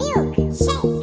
Chamado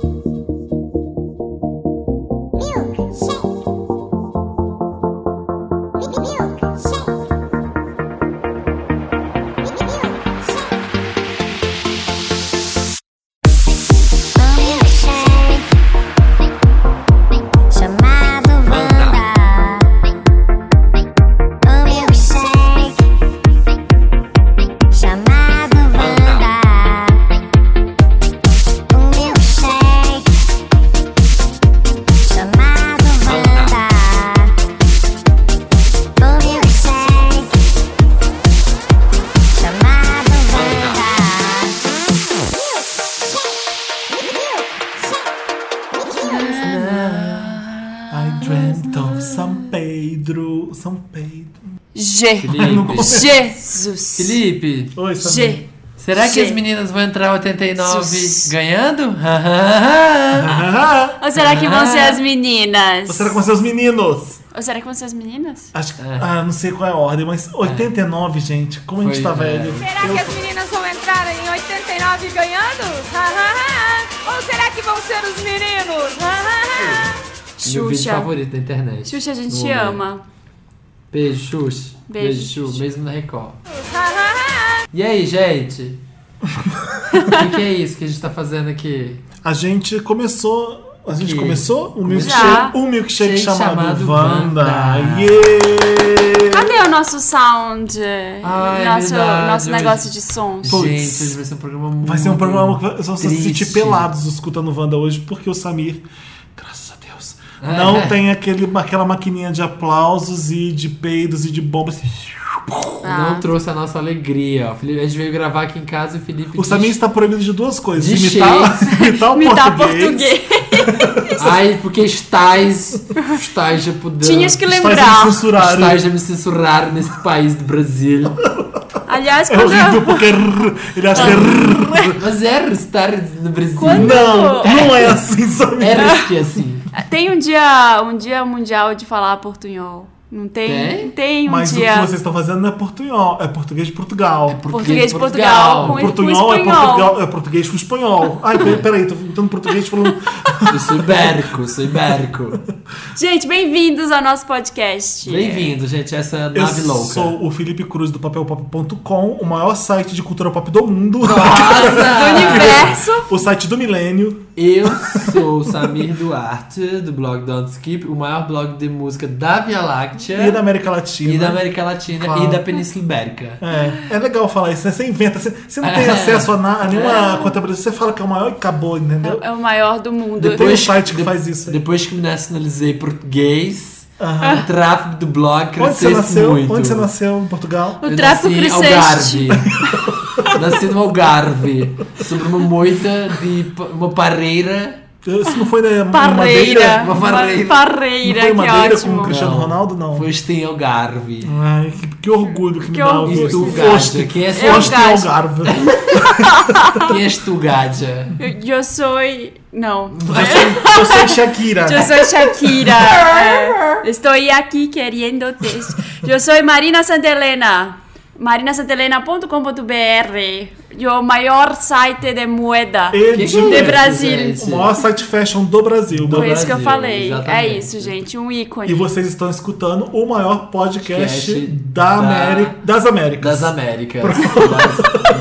Jesus. Felipe, Oi, Samir. G. será que as meninas vão entrar 89 Jesus. ganhando? Ou será que vão ser as meninas? Ou será com seus meninos? Ou será que vão ser as meninas? Acho que. É. Ah, não sei qual é a ordem, mas 89, gente. Como a gente Foi, tá é. velho. Será que as meninas vão entrar em 89 ganhando? Ha, ha, ha. Ou será que vão ser os meninos? Ha. Meu vídeo Xuxa. favorito da internet. Xuxa, a gente ama. Beijo, Xuxa. Beijo, Beijo. Xuxa. Mesmo na Record. E aí, gente? O que, que é isso que a gente tá fazendo aqui? A gente começou. A gente Que? começou um milkshake, um milkshake Shake chamado, chamado Wanda. Wanda. Yeah! Cadê o nosso sound? Ah, é nosso verdade, nosso hoje- negócio de. Putz. Gente, hoje vai ser um programa muito Vai ser um programa que vocês vão se sentir pelados escutando Wanda hoje, porque o Samir, Deus, É. não tem aquele, aquela maquininha de aplausos e de peidos e de bombas. Ah. Não trouxe a nossa alegria. ó. Felipe, a gente veio gravar aqui em casa e o Felipe. O Samir está proibido de duas coisas: De imitar, imitar o Me dá português. português. Ai, porque estás. Estás já podendo. Tinhas que lembrar. a censurar. Estás a me censurar neste país do Brasil. Aliás, É quando horrível porque é ele acha que é. Mas é estar no Brasil. Quando- Não, não é assim, Samir. Era que assim. Tem um dia, um dia mundial de falar portunhol. Não tem? Tem? Tem um Mas o dia. que vocês estão fazendo não é portunhol, é português de Portugal. Português de Portugal, com- Portunhol é, espanhol. Portugal, é português com espanhol. Ai, peraí, tô tentando português falando. Eu sou ibérico, sou ibérico. Gente, bem-vindos ao nosso podcast. Bem-vindo, gente, a essa Eu nave louca. sou o Felipe Cruz do papelpop.com, o maior site de cultura pop do mundo. Do Nossa! universo. o site do milênio. Eu sou o Samir Duarte, do blog Don't Skip, o maior blog de música da Via Láctea E da América Latina. e da América Latina Claro. e da Península Ibérica. É, é legal falar isso, né? Você inventa, você, você não tem É. acesso a, na, a nenhuma contabilidade, você fala que é o maior e acabou, entendeu? É o maior do mundo. Tem um site que faz isso aí. Depois que me nacionalizei português, Aham. o tráfego do blog Onde você cresceu nasceu? muito. Onde você nasceu? Em Portugal? O Eu tráfico nasci em cresceste. Algarve. nasci no Algarve, sobre uma moita de uma pareira. Isso não foi em Parreira. Madeira? Uma parreira. Parreira, Não foi Madeira ótimo. com o Cristiano Não. Ronaldo, não? Foste em Algarve. Ai, que, que orgulho que, me Que dá orgulho. ouvir E tu, isso. Gaja? Foste, Quem é foste em? Algarve. Quem és tu, Gaja? Eu, eu sou. Não. Eu sou Shakira. Eu sou Shakira. É, estou aqui querendo texto. Eu sou Marina Santelena. marinasantelena.com.br O maior site de moeda. De, é De isso, Brasil. gente? o maior site fashion do Brasil. Do Foi isso que eu falei. É exatamente. isso, gente. Um ícone. E vocês estão escutando o maior podcast da da- América, das Américas. Das Américas. Das,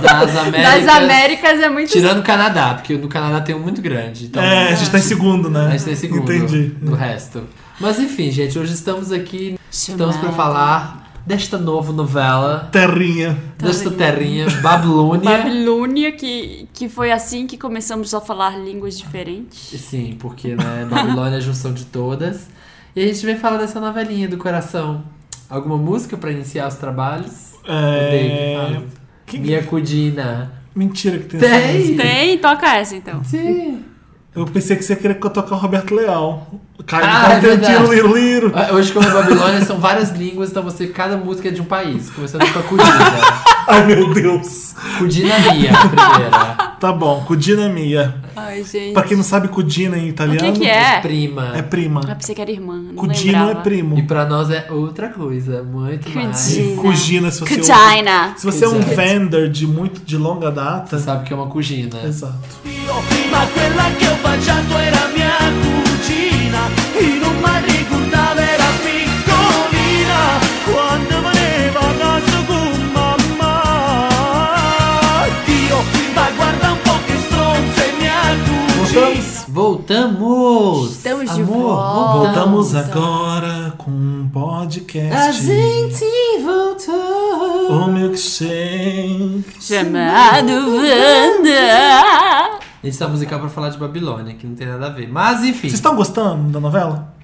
das Américas. Das Américas é muito. Tirando o Canadá, porque no Canadá tem um muito grande. Então, É, a gente tá em segundo, né? a gente tem segundo Entendi. do resto. Mas enfim, gente, hoje estamos aqui, estamos para falar desta nova novela, Terrinha. desta terrinha, Babilônia. Babilônia, que, que foi assim que começamos a falar línguas diferentes. Sim, porque né, Babilônia é a junção de todas. E a gente vem falar dessa novelinha do coração. Alguma música para iniciar os trabalhos? É... Que- Minha Cudina. Mentira que tem, Tem. Tem, toca essa então. Sim. Eu pensei que você queria que eu tocar Roberto Leal. Cai, Ah, cai, é tiro, liro, liro. Hoje, como é Babilônia, são várias línguas, então você, cada música é de um país. Começando com a Cudina. Ai, meu Deus. Cudina Mia, a primeira. Tá bom, Cudina Mia. Ai, gente. Pra quem não sabe, Cudina em O italiano que que é? Prima. é prima. Ah, pensei que era irmã. Não Cudino lembrava. é primo. E pra nós é outra coisa, muito mais. Cudina. Cugina, se você Cugina. Se você é um vendor de muito de longa data. Você sabe que é uma cugina. Exato. Ma quella che ho baciato era mia cugina E non mi ricordava era piccolina Quando veniva a casa con mamma Dio, ma guarda un po' che stronza è mia cugina Voltamos. Voltamos! Estamos de Amor, volta. Voltamos agora com um podcast. A gente voltou! O milkshake. Chamado Wanda. Esse é musical pra falar de Babilônia, que não tem nada a ver. Mas enfim, Vocês estão gostando da novela?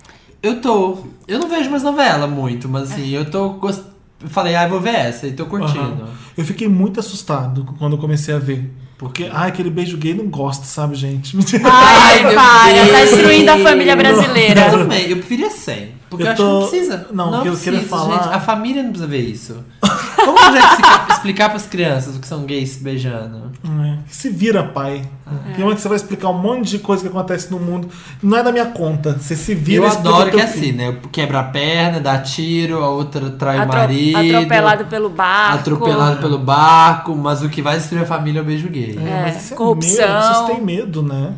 eu tô. Eu não vejo mais novela muito, mas assim, eu tô. Gost... Falei, ah, eu vou ver essa e tô curtindo. Aham. Eu fiquei muito assustado quando eu comecei a ver. Porque, ai, aquele beijo gay não gosto, sabe, gente? Ai, meu para. Tá Deus. destruindo a família Eu brasileira. também, eu preferia 100. Porque eu, Eu acho que não tô- precisa. não, o que eu precisa, queria falar- gente. A família não precisa ver isso. Como já explicar, explicar pras crianças o que são gays se beijando? É, Se vira, pai. Tem uma que você vai explicar um monte de coisa que acontece no mundo. Não é da minha conta. Você se vira eu adoro que é assim, né? Quebra a perna, dá tiro, a outra trai o Atro- marido. atropelado pelo barco. Atropelado pelo barco, mas o que vai destruir a família é o beijo gay. É, mas É, isso é corrupção. medo, vocês têm medo, né?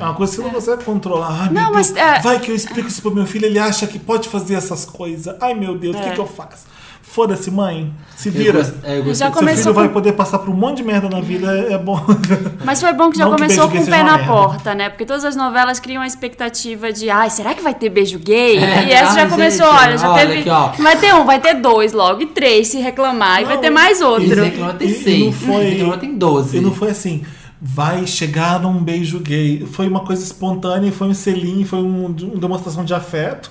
É uma coisa que você não consegue controlar. Ai, meu Não, Deus, mas, é- vai que eu explico isso pro meu filho, ele acha que pode fazer essas coisas. Ai, meu Deus, o que, É. que eu faço? Foda-se, mãe. Se Eu vira. gost- é, eu gostei Já Seu começou filho vai com- poder passar por um monte de merda na vida, é bom. Mas foi bom que já Não que começou beijo com o pé na merda. porta, né? Porque todas as novelas criam a expectativa de, ai, será que vai ter beijo gay? É, e essa já ai, começou, gente, olha, já olha teve. aqui, vai ter um, vai ter dois logo, e três se reclamar, e vai ter mais E outro. que não tem E- e seis. não foi- que não tem doze. E não foi assim. Vai chegar um beijo gay. Foi uma coisa espontânea, foi um selinho, foi um- uma demonstração de afeto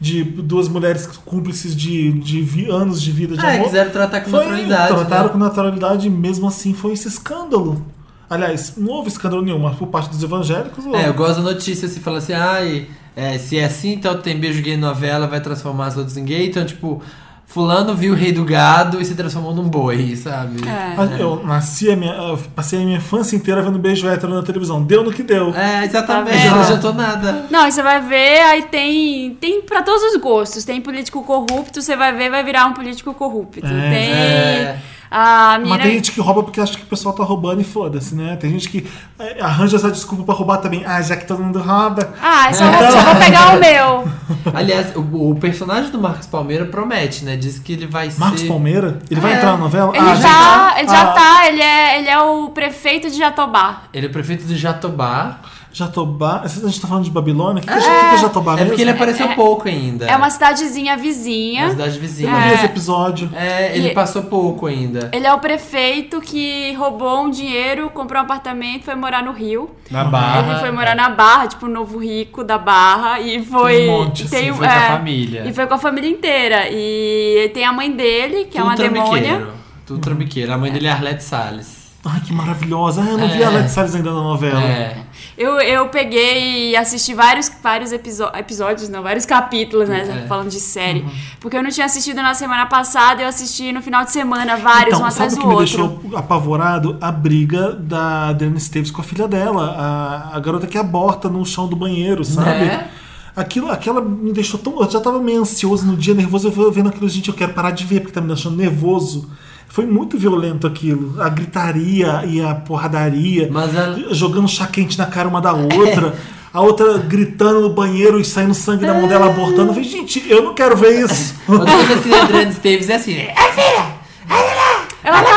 de duas mulheres cúmplices de, de anos de vida de Ah, amor. quiseram tratar com Foi, naturalidade. Trataram né? com naturalidade e mesmo assim foi esse escândalo. Aliás, não houve escândalo nenhum, mas por parte dos evangélicos. houve. É, eu gosto da notícia se fala assim, ai, é, se é assim, então tem beijo gay em novela, vai transformar as outras em gay. Então, tipo, fulano viu o rei do gado e se transformou num boi, sabe? É. Mas Eu nasci, a minha, eu passei a minha infância inteira vendo beijo hétero na televisão. Deu no que deu. É, exatamente, Tá não adiantou nada. Não, você vai ver, aí tem. Tem pra todos os gostos. Tem político corrupto, você vai ver, vai virar um político corrupto. É. tem. É. A menina. Mas tem gente que rouba porque acha que o pessoal tá roubando e foda-se, né? Tem gente que é, arranja essa desculpa pra roubar também. Ah, já que todo mundo rouba. Ah, só vou, só vou pegar o meu. Aliás, o, o personagem do Marcos Palmeira promete, né? Diz que ele vai Marcos ser. Palmeira? Ele vai É. entrar na novela? Ele, ah, já, gente, ele já ah, tá, ele é, ele é o prefeito de Jatobá. Ele é prefeito de Jatobá. Jatobá. A gente tá falando de Babilônia? O que, que, é- o que é Jatobá É mesmo? porque ele apareceu É- pouco ainda. É uma cidadezinha vizinha. cidade Eu vizinha. vi É. esse episódio. É, ele E- passou pouco ainda. Ele é o prefeito que roubou um dinheiro, comprou um apartamento, foi morar no Rio. Na Barra. Ele foi morar na Barra, tipo, o novo rico da Barra. E foi. Tem um monte, tem- assim, foi com a família. E foi com a família inteira. E tem a mãe dele, que é Tudo uma demônia. trambiqueiro. Tudo trambiqueiro. A mãe dele é Arlete Salles. Ai, que maravilhosa. Ah, eu não vi É. a Alex Salles ainda na novela. É. Eu, eu peguei e assisti vários, vários episódios, não, vários capítulos, né? É. Falando de série. Uhum. Porque eu não tinha assistido na semana passada, eu assisti no final de semana, vários, um Então, atrás sabe o do que me outro. deixou apavorado? A briga da Adriana Esteves com a filha dela. A, a garota que aborta no chão do banheiro, sabe? Né? Aquilo, aquela me deixou tão. Eu já tava meio ansioso no dia, nervoso. Eu vou vendo aquilo, gente, eu quero parar de ver, porque tá me deixando nervoso. Foi muito violento aquilo. A gritaria e a porradaria. Mas ela- Jogando chá quente na cara uma da outra. A outra gritando no banheiro e saindo sangue da mão dela abortando. Eu falei, gente, eu não quero ver isso. Outra coisa que a Adriana Esteves é assim. É, Ela tá,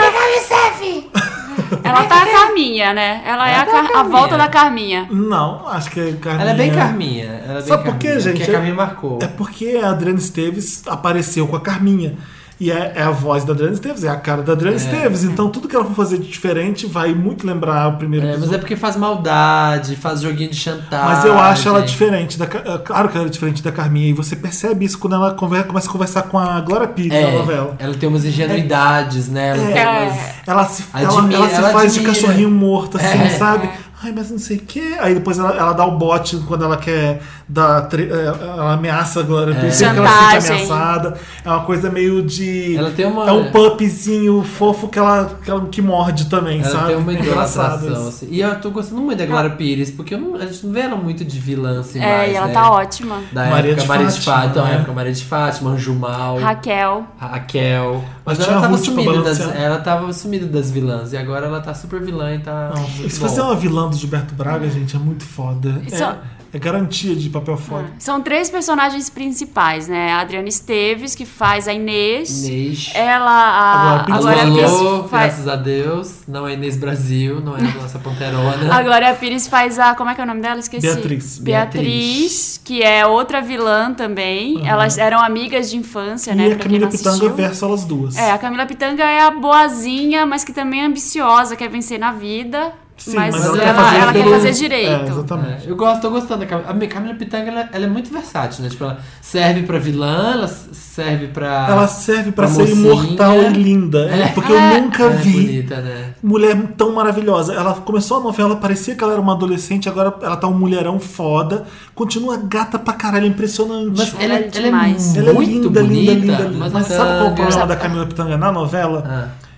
ela tá a Carminha, né? Ela é a, tá a Car- a volta da Carminha. Não, acho que é Carminha. ela é bem Carminha. Ela é bem Sabe por quê, gente? Porque a Carminha marcou. É porque a Adriana Esteves apareceu com a Carminha. E é, é a voz da Adriana Esteves, é a cara da Adriana Esteves. Então tudo que ela for fazer de diferente vai muito lembrar o primeiro É, mas é porque faz maldade, faz joguinho de chantagem. Mas eu acho ela diferente da. É Claro que ela é diferente da Carminha. E você percebe isso quando ela conver- começa a conversar com a Glória Pires É, na novela. ela tem umas ingenuidades, né? Ela É. umas... Ela se, Admira- ela se ela faz de admira. cachorrinho morto, assim, É. sabe? Ai, mas não sei o que. Aí depois ela, ela dá o bote quando ela quer dar. é, Ela ameaça a Glória Pires, sempre que ela se sente ameaçada. É uma coisa meio de. Ela tem uma- É um pupzinho fofo que ela, que ela que morde também, Ela sabe? tem uma idolatração, assim. E eu tô gostando muito da Glória Pires, porque eu não- a gente não vê ela muito de vilã assim É, mais, e ela né? tá ótima. Da Maria época de Maria de Fátima, então, né? época Maria de Fátima, Anjo Mal, Raquel. Raquel. Mas, Mas ela tava sumida das, ela tava sumida das vilãs e agora ela tá super vilã e tá Não, se é uma vilã do Gilberto Braga, gente, é muito foda. Isso- É, é garantia de papel foda. São três personagens principais, né? A Adriana Esteves, que faz a Inês. Inês. Ela, a, Agora, a Glória Pires alô, faz, graças a Deus. Não é Inês Brasil, não é a nossa panterona. a Glória Pires faz a. Como é que é o nome dela? Esqueci. Beatriz. Beatriz, que é outra vilã também. Elas eram amigas de infância, né? E a Camila Pitanga versus elas duas. É, a Camila Pitanga é a boazinha, mas que também é ambiciosa, quer vencer na vida. Sim, mas, mas ela, ela ela, quer fazer quer pelo- fazer direito. É, exatamente. É, eu gosto, tô gostando da Camila. A Camila Pitanga, ela, ela é muito versátil, né? Tipo, ela serve pra vilã, ela serve pra... Ela serve pra pra ser mocinha. imortal e linda. É. Porque eu É. nunca é vi bonita, né? mulher tão maravilhosa. Ela começou a novela, parecia que ela era uma adolescente, agora ela tá um mulherão foda. Continua gata pra caralho, impressionante. Mas Ela ela, é ela é demais. ela é muito linda, bonita, linda, linda, linda. mas, Mas, sabe qual é o problema da Camila Pitanga na novela? Ah.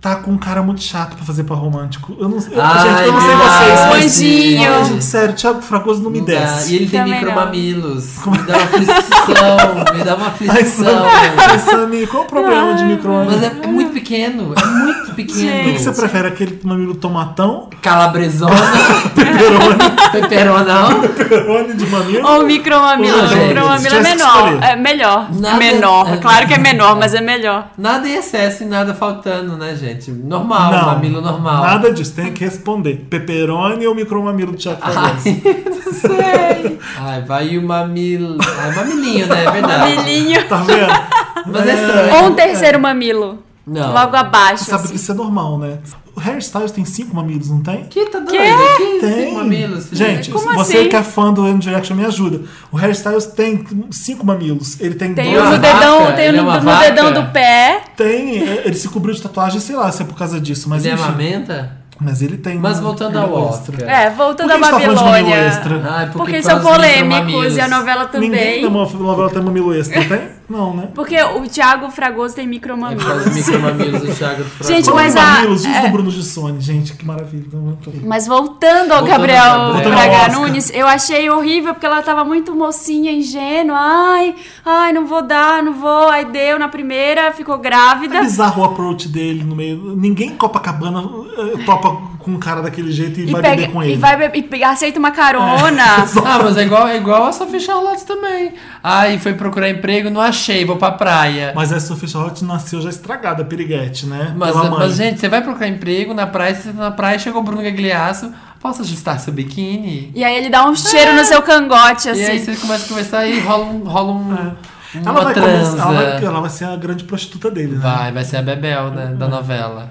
Tá com um cara muito chato pra fazer pra romântico. Eu não, eu, Ai, gente, eu não sei vocês, mas. anjinho. Ai, gente, sério, Thiago Fragoso não me Não dá. desce. E ele tem micromamilos. Me dá uma aflição. me dá uma aflição. Ai, Samir, qual é o problema de micro Mas é, é muito pequeno. É muito pequeno. O que, que você prefere? Aquele mamilo tomatão? Calabresona, Peperoni, peperonão. peperoni de mamilo? Ou micromamilo. Não, micromamilo é menor. É melhor. Nada- menor. Claro que é menor, mas é melhor. Nada em excesso e nada faltando, né, gente? Normal, mamilo normal. Nada disso, tem que responder. Peperoni ou micromamilo do Thiago Fragoso? Ai, não sei. Ai, vai o mamilo. Ai, mamilinho, né? É verdade. Mamilinho. Tá vendo? Mas é estranho. Ou um terceiro mamilo. Não. Logo abaixo. Você sabe assim. que isso é normal, né? O Harry Styles tem cinco mamilos, não tem? Que tá doido? Que Tem. cinco mamilos? Gente, Como você assim? que é fã do One Direction, me ajuda. O Harry Styles tem cinco mamilos. Ele tem, Tem dois. um no dedão, vaca? tem um Ele é no, dedão do pé. Tem, é, ele se cobriu de tatuagem, sei lá se é por causa disso, mas Ele enfim. amamenta? Mas ele tem. Mas voltando ao extra. Oscar. É, voltando à a gente tá falando de mamilo Babilônia. extra? Ai, porque, Porque por são polêmicos e a novela Ninguém também. tem uma novela tem mamilo extra, tem? Não, né? Porque o Thiago Fragoso tem É por causa dos micromamilos. micromamilos do Thiago Fragoso. Gente, mas a- mamilos, e os é- do Bruno Gissone, gente, que maravilha. Não, não tô- Mas voltando ao Voltando Gabriel ao Gabriel. Braga Nunes, eu achei horrível porque ela tava muito mocinha, ingênua. Ai, ai, não vou dar, não vou. Aí deu na primeira, ficou É grávida. bizarro o approach dele no meio. Ninguém em Copacabana eh, topa com um cara daquele jeito e, E, vai pega, beber com e ele. vai be- e aceita uma carona. Ah, mas é igual, é igual a Sophie Charlotte também. Ai, foi procurar emprego, não achei, vou pra praia. Mas a Sophie Charlotte nasceu já estragada, piriguete, né? Mas, mãe. mas, gente, você vai procurar emprego na praia, você tá na praia, chegou o Bruno Gagliasso, posso ajustar seu biquíni? E aí ele dá um cheiro no seu cangote, E aí assim. você começa a conversar e rola um, rola um, uma ela, vai começar, ela, vai, ela vai ser a grande prostituta dele, né? Vai, vai ser a Bebel né, da novela.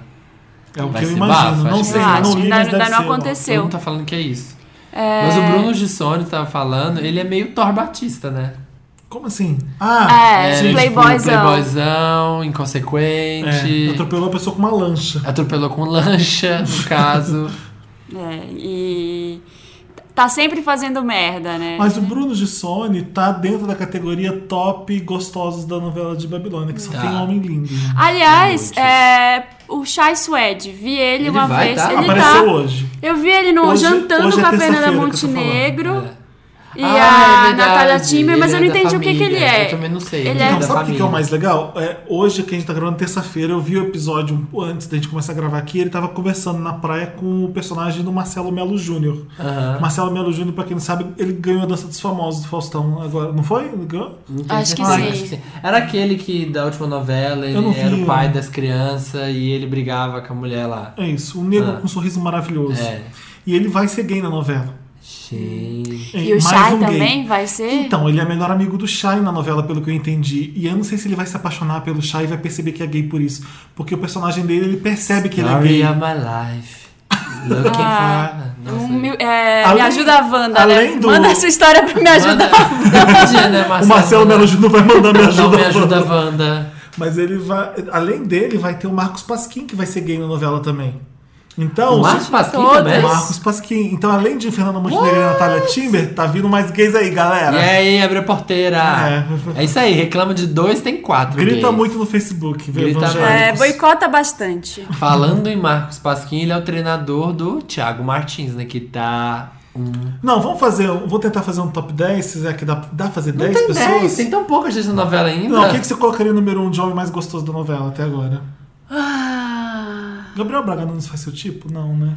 É o que eu imagino. não sei, eu não li, Ainda- mas ainda deve não ser, aconteceu. Todo mundo tá falando que é isso. Mas o Bruno Gissone tava falando, ele é meio Thor Batista, né? Como assim? Ah, É, sim. playboyzão. playboyzão, É, inconsequente. atropelou a pessoa com uma lancha. Atropelou com lancha, no caso. É, e tá sempre fazendo merda, né? Mas o Bruno Gissone tá dentro da categoria top gostosos da novela de Babilônia, que só Tá. tem homem lindo. Aliás, é, o Chai Suede, vi ele, Ele uma vai vez. tá? Ele Apareceu tá. hoje. Eu vi ele no Hoje- jantando hoje é com a Fernanda terça-feira que eu tô falando. Montenegro É. e Ah, a é Natália Timmer, mas eu não é entendi o que, que ele família. é. Eu também não sei. Ele é- Não, da sabe o que que é o família. mais legal? É, hoje, que a gente tá gravando terça-feira, eu vi o episódio antes da gente começar a gravar aqui, ele tava conversando na praia com o personagem do Marcelo Melo Júnior. Marcelo Melo Júnior, pra quem não sabe, ele ganhou a dança dos famosos do Faustão agora. Não foi? Ele ganhou? Não tenho Acho que sim. Era aquele que da última novela, não ele era vi, o pai né? das crianças e ele brigava com a mulher lá. É isso, um negro Ah. com um sorriso maravilhoso. É. E ele vai ser gay na novela. Gente. E o Mais Chai um também vai ser? Então, ele é melhor amigo do Shai na novela, pelo que eu entendi. E eu não sei se ele vai se apaixonar pelo Shai e vai perceber que é gay por isso. Porque o personagem dele, ele percebe que ele é Story gay. of my life. Looking Ah, for. Nossa. Um é, Além- me ajuda a Wanda, além né? do- Manda essa história pra me ajudar. Né, O Marcelo Melo Júnior vai mandar me ajuda. Não me ajuda, Wanda. Mas ele vai. Além dele, vai ter o Marcos Pasquim, que vai ser gay na novela também. Então, O Marcos se- Pasquim também? Marcos Pasquim. Então, além de Fernanda Montenegro e Natália Timber, tá vindo mais gays aí, E galera. aí, abre a porteira. É. É. isso aí, reclama de dois, tem quatro. Grita gays. muito no Facebook, vê Grita. É, boicota bastante. Falando em Marcos Pasquim, ele é o treinador do Thiago Martins, né? Que tá. Não, vamos fazer. um- Vou tentar fazer um top 10. Se quiser que dá, dá pra fazer Não 10 tem pessoas? 10, tem tão pouca gente na novela ainda. Não, o que, que você colocaria no número 1 um de homem mais gostoso da novela até agora? Ah, Gabriel Braga Nunes faz seu tipo? Não, né?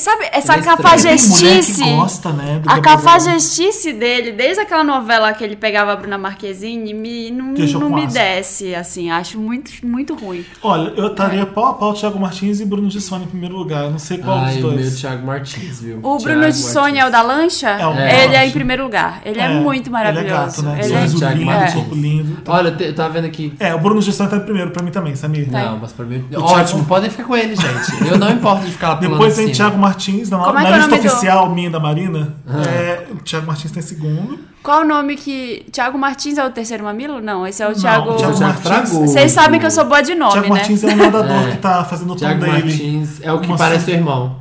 Sabe, essa é estranho. cafajestice. Gosta, né? do A cafajestice dele, desde aquela novela que ele pegava a Bruna Marquezine, me, não, não me desce, assim. Acho muito, muito ruim. Olha, eu estaria pau a pau Thiago Martins e Bruno de Sônia em primeiro lugar. Eu não sei qual Ai, dos o meu dois. Thiago Martins, viu? O Thiago Bruno de Sônia é o da lancha? É o ele é em primeiro lugar. Ele é, É, muito maravilhoso. Ele é gato, né? Ele é- Thiago lindo, Martins. corpo lindo. Olha, eu tava vendo aqui. É, o Bruno de Sônia tá em primeiro pra mim também, Samir. Não, mas pra mim. O Ótimo, Thiago- podem ficar com ele, gente. Eu não importo de ficar lá Depois de tem. Thiago Martins, na, Como é na é o lista nome do- oficial minha da Marina. Ah. É, o Thiago Martins tá em segundo. Qual o nome que. Thiago Martins é o terceiro mamilo? Não, esse é o Não, Thiago. o Thiago Thiago Martins- Fragoso. Vocês sabem que eu sou boa de nome, Thiago né? Martins é o nadador É. que tá fazendo o tom Thiago dele. Martins é o que Uma parece o irmão.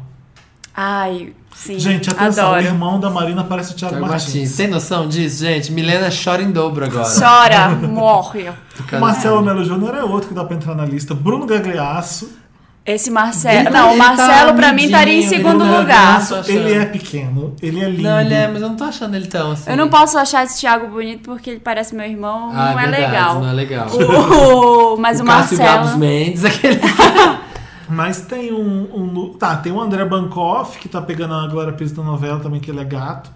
Ai, sim. Gente, atenção, adoro. o irmão da Marina parece o Thiago, Thiago Martins. Martins. Tem noção disso, gente? Milena chora em dobro agora. Chora, morre. O Marcelo Melo Júnior é outro que dá pra entrar na lista. Bruno Gagliasso. Esse Marcelo. Ele tá- não, o ele tá Marcelo pra mim estaria em ele segundo não é lugar. Ele é pequeno, ele é lindo. Não, ele é, mas eu não tô achando ele tão assim. Eu não posso achar esse Thiago bonito porque ele parece meu irmão, Ah, não é verdade, legal. Não é legal. O- mas o, o Cássio Gabos Marcelo. Mendes, aquele. Mas tem um, um- Tá, tem o André Bancoff, que tá pegando a Glória Pires da novela também, que ele é gato.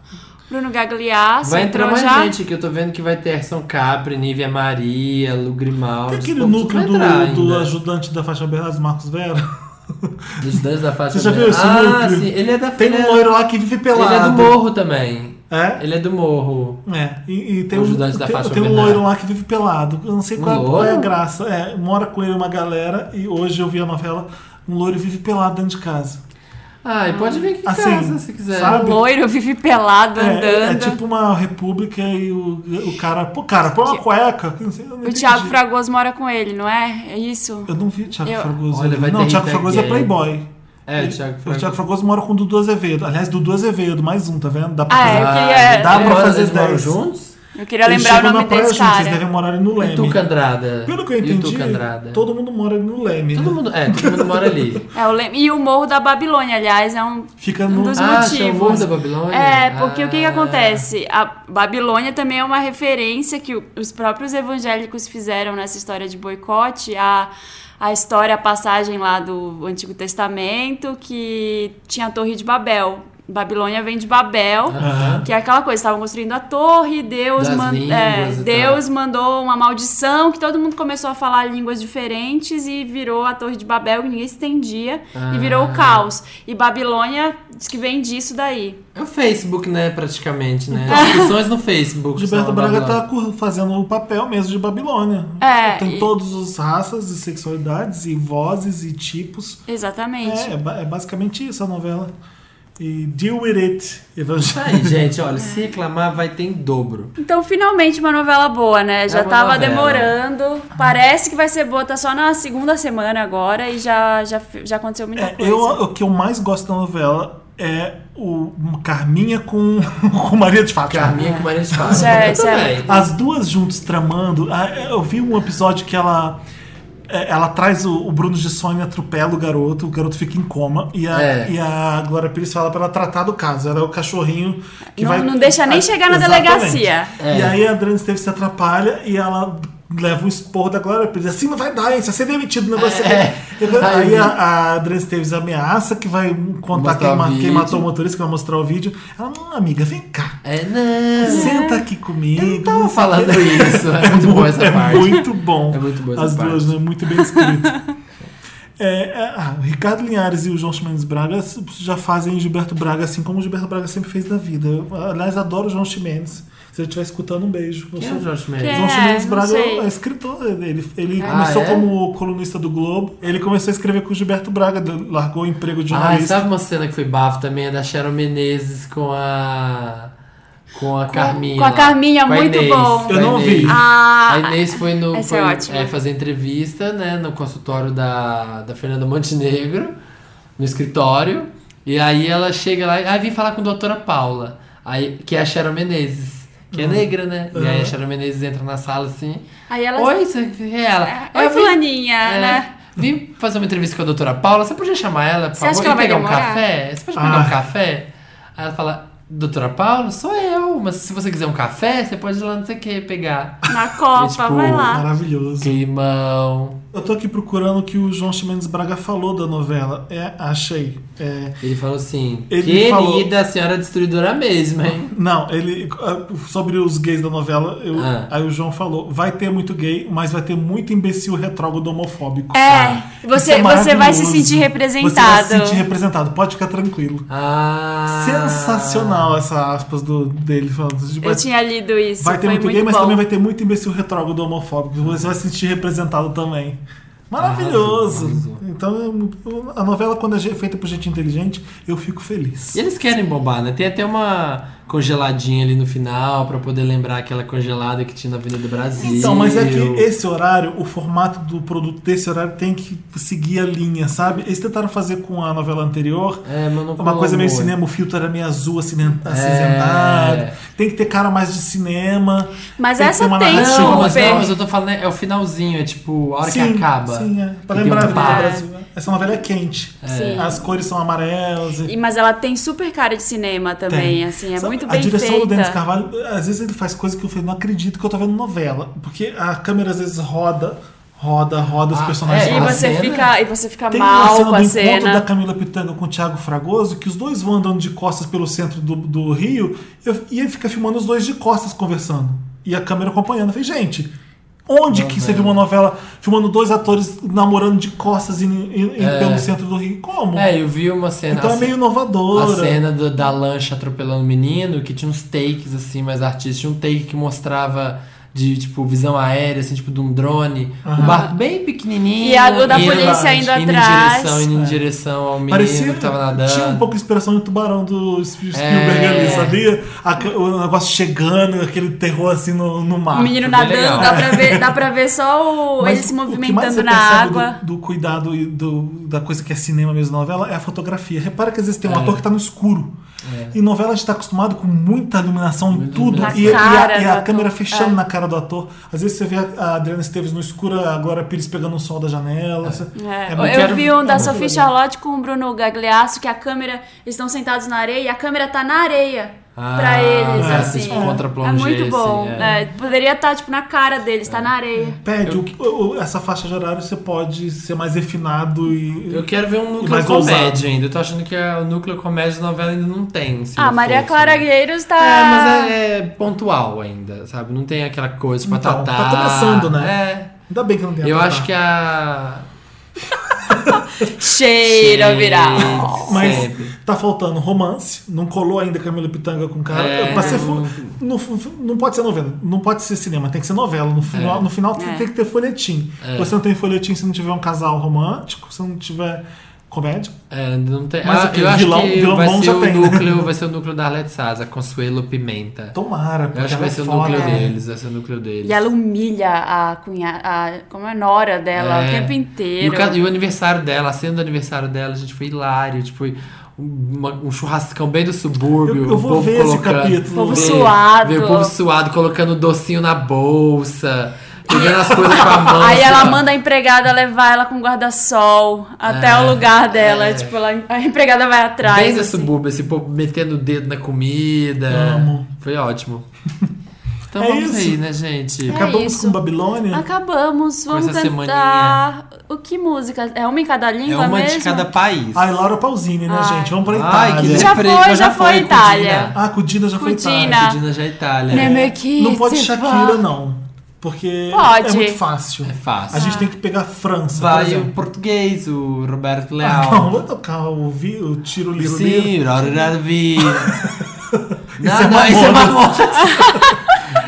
Bruno Gagliasso. Vai entrar mais já. gente, que eu tô vendo que vai ter Erson Capri, Nívia Maria, Lu Grimaldi. Tem aquele núcleo do, do ajudante da Faixa Bernardes, Marcos Vera. Dos dois da faixa Você já viu esse Ah, sim. Ele é da Tem ele um é- loiro lá que vive pelado. Ele é do morro também. É? Ele é do morro. É, e, e tem um, ajudante da tem, Fátima tem um Bernardes. loiro lá que vive pelado. Eu não sei Um qual, qual é a graça. É, mora com ele uma galera e hoje eu vi a novela, um loiro vive pelado dentro de casa. Ah, e pode vir aqui em Assim, casa se quiser. sabe? Loiro vive pelado É, é andando. tipo uma república e o, o cara. Pô, cara, põe uma cueca. não sei, eu não O entendi. Thiago Fragoso mora com ele, não é? É isso? Eu não vi o Thiago Eu- Fragoso. Olha, vai não, o Thiago Fragoso é playboy. É, o Thiago O Fragoso. Thiago Fragoso mora com o Dudu Azevedo. Aliás, Dudu Azevedo, mais um, tá vendo? Dá pra Ah, é, fazer. Ah, queria, Dá pra eles fazer eles moram 10. juntos? Eu queria Eles lembrar o nome na praia desse juntos, Vocês cara. devem morar ali no E Leme. Tuca Andrada? Pelo que eu o entendi, todo mundo mora ali no Leme. Todo né? mundo, é, todo mundo mora ali. É, o Lem- E o Morro da Babilônia, aliás, é um Fica um no. dos Ah, motivos. tinha o Morro da Babilônia? É, porque o que, que Ah. acontece? A Babilônia também é uma referência que os próprios evangélicos fizeram nessa história de boicote. A, a história, a passagem lá do Antigo Testamento, que tinha a Torre de Babel. Babilônia vem de Babel, Aham. que é aquela coisa, estavam construindo a torre, Deus, man- é, e Deus mandou uma maldição, que todo mundo começou a falar línguas diferentes e virou a Torre de Babel, que ninguém se entendia, e virou Ah. o caos. E Babilônia diz que vem disso daí. É o Facebook, né, praticamente, né? Discussões no Facebook. Gilberto são Braga tá fazendo o papel mesmo de Babilônia. É, Tem e- todas as raças e sexualidades e vozes e tipos. Exatamente. É, é é basicamente isso a novela. E deal with it. Aí, gente, olha, se reclamar vai ter em dobro. Então, finalmente uma novela boa, né? Já uma tava novela. demorando. Parece que vai ser boa, tá só na segunda semana agora e já, já, já aconteceu muita É, coisa. eu, o que eu mais gosto da novela é o Carminha com, com Maria de Fátima. Carminha com Maria de Fátima. É- é-. As duas juntos tramando. ah, Eu vi um episódio que ela. É, Ela traz o, o Bruno de Sônia, atropela o garoto, o garoto fica em coma e a, É. e a Glória Pires fala pra ela tratar do caso. Ela é o cachorrinho que Não- vai. não deixa nem Ah, chegar na exatamente. delegacia. É. E aí a Adriana Esteves se atrapalha e ela leva um esporro da Glória Pires. Assim não vai dar, hein? Você vai ser demitido, não vai ser. É. Aí a, a Adriana Esteves ameaça que vai contar quem, ma- quem matou o motorista, que vai mostrar o vídeo. Ela, não, amiga, vem cá. É, não. Senta aqui comigo. Eu não tava falando isso. É muito boa essa é parte. muito bom. É muito essa As parte. duas, né? Muito bem escrito. É, é, ah, Ricardo Linhares e o João Chimenez Braga já fazem Gilberto Braga assim como o Gilberto Braga sempre fez da vida. Eu, aliás, adoro o João Chimenez. Se ele estiver escutando, um beijo. Eu Quem é sou- o Jorge Quem Mendes? João É, não Braga é escritor. Ele, ele Ah, começou é? como colunista do Globo. Ele começou a escrever com o Gilberto Braga, largou o emprego de Ah, jornalista. sabe uma cena que foi bafo também? É da Sharon Menezes com a. Com a Carminha. com a. Carminha, Com a muito Inês, bom. Eu não vi. Ah, A Inês foi, no, foi é ótima. é, fazer entrevista né, no consultório da, da Fernanda Montenegro. no escritório. E aí ela chega lá e ah, vim falar com a doutora Paula, aí, que é a Sharon Menezes, que é negra, né? E aí a Sharon Menezes entra na sala assim. Aí ela. Oi, você é ela. Oi, Eu vim- fulaninha, é, né? Vim fazer uma entrevista com a doutora Paula. Você podia chamar ela, por Você acha favor, que ela e vai pegar um café? Você pode pegar Ah. um café? Aí ela fala, doutora Paula, sou eu. Mas se você quiser um café, você pode ir lá não sei o que pegar. Na Copa, tipo, vai lá. Maravilhoso. Climão. Eu tô aqui procurando o que o João Chimenez Braga falou da novela. É, achei. É, Ele falou assim, Ele querida, falou- a senhora destruidora mesmo, hein? não, ele. ah, Sobre os gays da novela, eu- Ah. aí o João falou: vai ter muito gay, mas vai ter muito imbecil retrógrado homofóbico. É, você, Isso é você vai se sentir Você vai representado. se sentir representado, pode ficar tranquilo. Ah. Sensacional essa aspas do, dele falando. tipo, Eu tinha lido isso. vai ter foi muito, muito gay, mas bom. também vai ter muito imbecil retrógrado homofóbico. Você vai se sentir representado também. Maravilhoso. Arrasou, arrasou. Então, a novela, quando é feita por gente inteligente, eu fico feliz. E eles querem bombar, né? Tem até uma congeladinha ali no final pra poder lembrar aquela congelada que tinha na Avenida Brasil. Então, mas é que esse horário, o formato do produto desse horário tem que seguir a linha, sabe? Eles tentaram fazer com a novela anterior. É, mas não Uma coisa meio cinema, o filtro era meio azul, É. acinzentado. Tem que ter cara mais de cinema. Mas tem essa tem, Não, mas, não, mas eu tô falando, né, é o finalzinho, é tipo, a hora que acaba. Sim, é. Pra lembrar a um Avenida. Brasil. né? Essa novela é quente. Sim. As cores são amarelas. e- E- Mas ela tem super cara de cinema também, Tem. assim, é Sabe, muito A bem direção feita. do Denis Carvalho, às vezes ele faz coisas que eu falei, não acredito que eu tô vendo novela. Porque a câmera às vezes roda, roda, roda, os Ah, personagens é, E rodam. a você, cena- fica, e você fica Tem mal cena com do a encontro cena. da Camila Pitanga com o Thiago Fragoso, que os dois vão andando de costas pelo centro do, do Rio, eu- e ele fica filmando os dois de costas conversando. E a câmera acompanhando. Eu falei, gente, onde que você viu uma novela filmando dois atores namorando de costas e, e- e É. pelo centro do Rio? Como? É, eu vi uma cena. então é a meio inovadora. A cena do- da lancha atropelando o menino, que tinha uns takes assim, mais artísticos. Tinha um take que mostrava de, tipo, visão aérea, assim, tipo, de um drone. Um barco bem pequenininho. E a o da indo- polícia indo indo atrás. Em direção, indo em direção ao menino Parecia que tava nadando. Tinha um pouco de inspiração no tubarão do Spielberg É. ali, sabia? A- o negócio chegando, aquele terror assim no, no mar. O menino nadando, dá pra, ver, dá pra ver só o, Mas ele se o que mais movimentando você na água. Do, do cuidado e do, da coisa que é cinema mesmo, novela, é a fotografia. Repara que às vezes tem um É. ator que tá no escuro. É. Em novela a gente tá acostumado com muita iluminação em tudo. E, e a, e a ator. câmera fechando É. na cara do ator. Às vezes você vê a Adriana Esteves no escuro, a Glória Pires pegando o sol da janela. É, é muito- eu quero- vi um é da Sophie legal. Charlotte com o Bruno Gagliasso, que a câmera, eles estão sentados na areia e a câmera tá na areia Ah, pra eles, é, assim. É muito bom. assim, é. É, poderia estar, tipo, na cara deles, tá na areia. Pede o- o- essa faixa de horário, você pode ser mais refinado e. Eu quero ver um núcleo comédia ousado. ainda. Eu tô achando que a- o núcleo comédia da novela ainda não tem. se Ah, Maria fosse, Clara né? Gueiros tá... É, mas é, é pontual ainda, sabe? Não tem aquela coisa, tipo, Então, tá Tatá. começando, né? É. Ainda bem que não tem a Eu acho que a. Cheira Gente, viral. Mas sempre. tá faltando romance, não colou ainda Camila Pitanga com cara. É, Pra ser fu- no não pode ser novela, não pode ser cinema, tem que ser novela. No final, É. no final tem, É. tem que ter folhetim. É. Você não tem folhetim, se não tiver um casal romântico, se não tiver comédia. É, não tem. Mas ah, o eu acho Vilão- que vilão vai bom ser, já o tem, né? núcleo, vai ser o núcleo da Arlete Saza, Consuelo Pimenta. Tomara, porque Eu acho que vai ser é o núcleo né? deles, vai ser o núcleo deles. E ela humilha a cunhada, a, como é a nora dela É. o tempo E inteiro. o, ca- e o aniversário dela, a cena do aniversário dela, gente, foi hilário. Tipo, foi um, uma- um churrascão bem do subúrbio. Eu- eu o vou povo ver esse colocando- capítulo. Povo Ver- suado. Ver o povo suado, colocando docinho na bolsa, pegando as coisas com a mão. Aí assim, ela ó. manda a empregada levar ela com guarda-sol até É, o lugar dela. é. Tipo, ela, a empregada vai atrás. Do assim. subúrbio, esse povo metendo o dedo na comida. Amo. Foi ótimo. Então É vamos isso. aí, né, gente? É Acabamos isso. com Babilônia. Acabamos, vamos essa cantar. O que música? É uma em cada É língua uma mesmo? de cada país. Ai, Laura Pausini, né, Ai. gente? Vamos pra Ai, Itália. que Já foi, mas já foi com Itália. Dina. Ah, com Dina já foi Com Itália. Dina. Dina já é Itália. Quis Não pode Shakira, não. Porque Pode. é muito fácil. É fácil. A gente tem que pegar França, por Vai o português, o Roberto Ah, Leal. não, vou tocar o, vi, o tiro liro. Sim, Rora Vi. Não, é não, isso é Mamonas.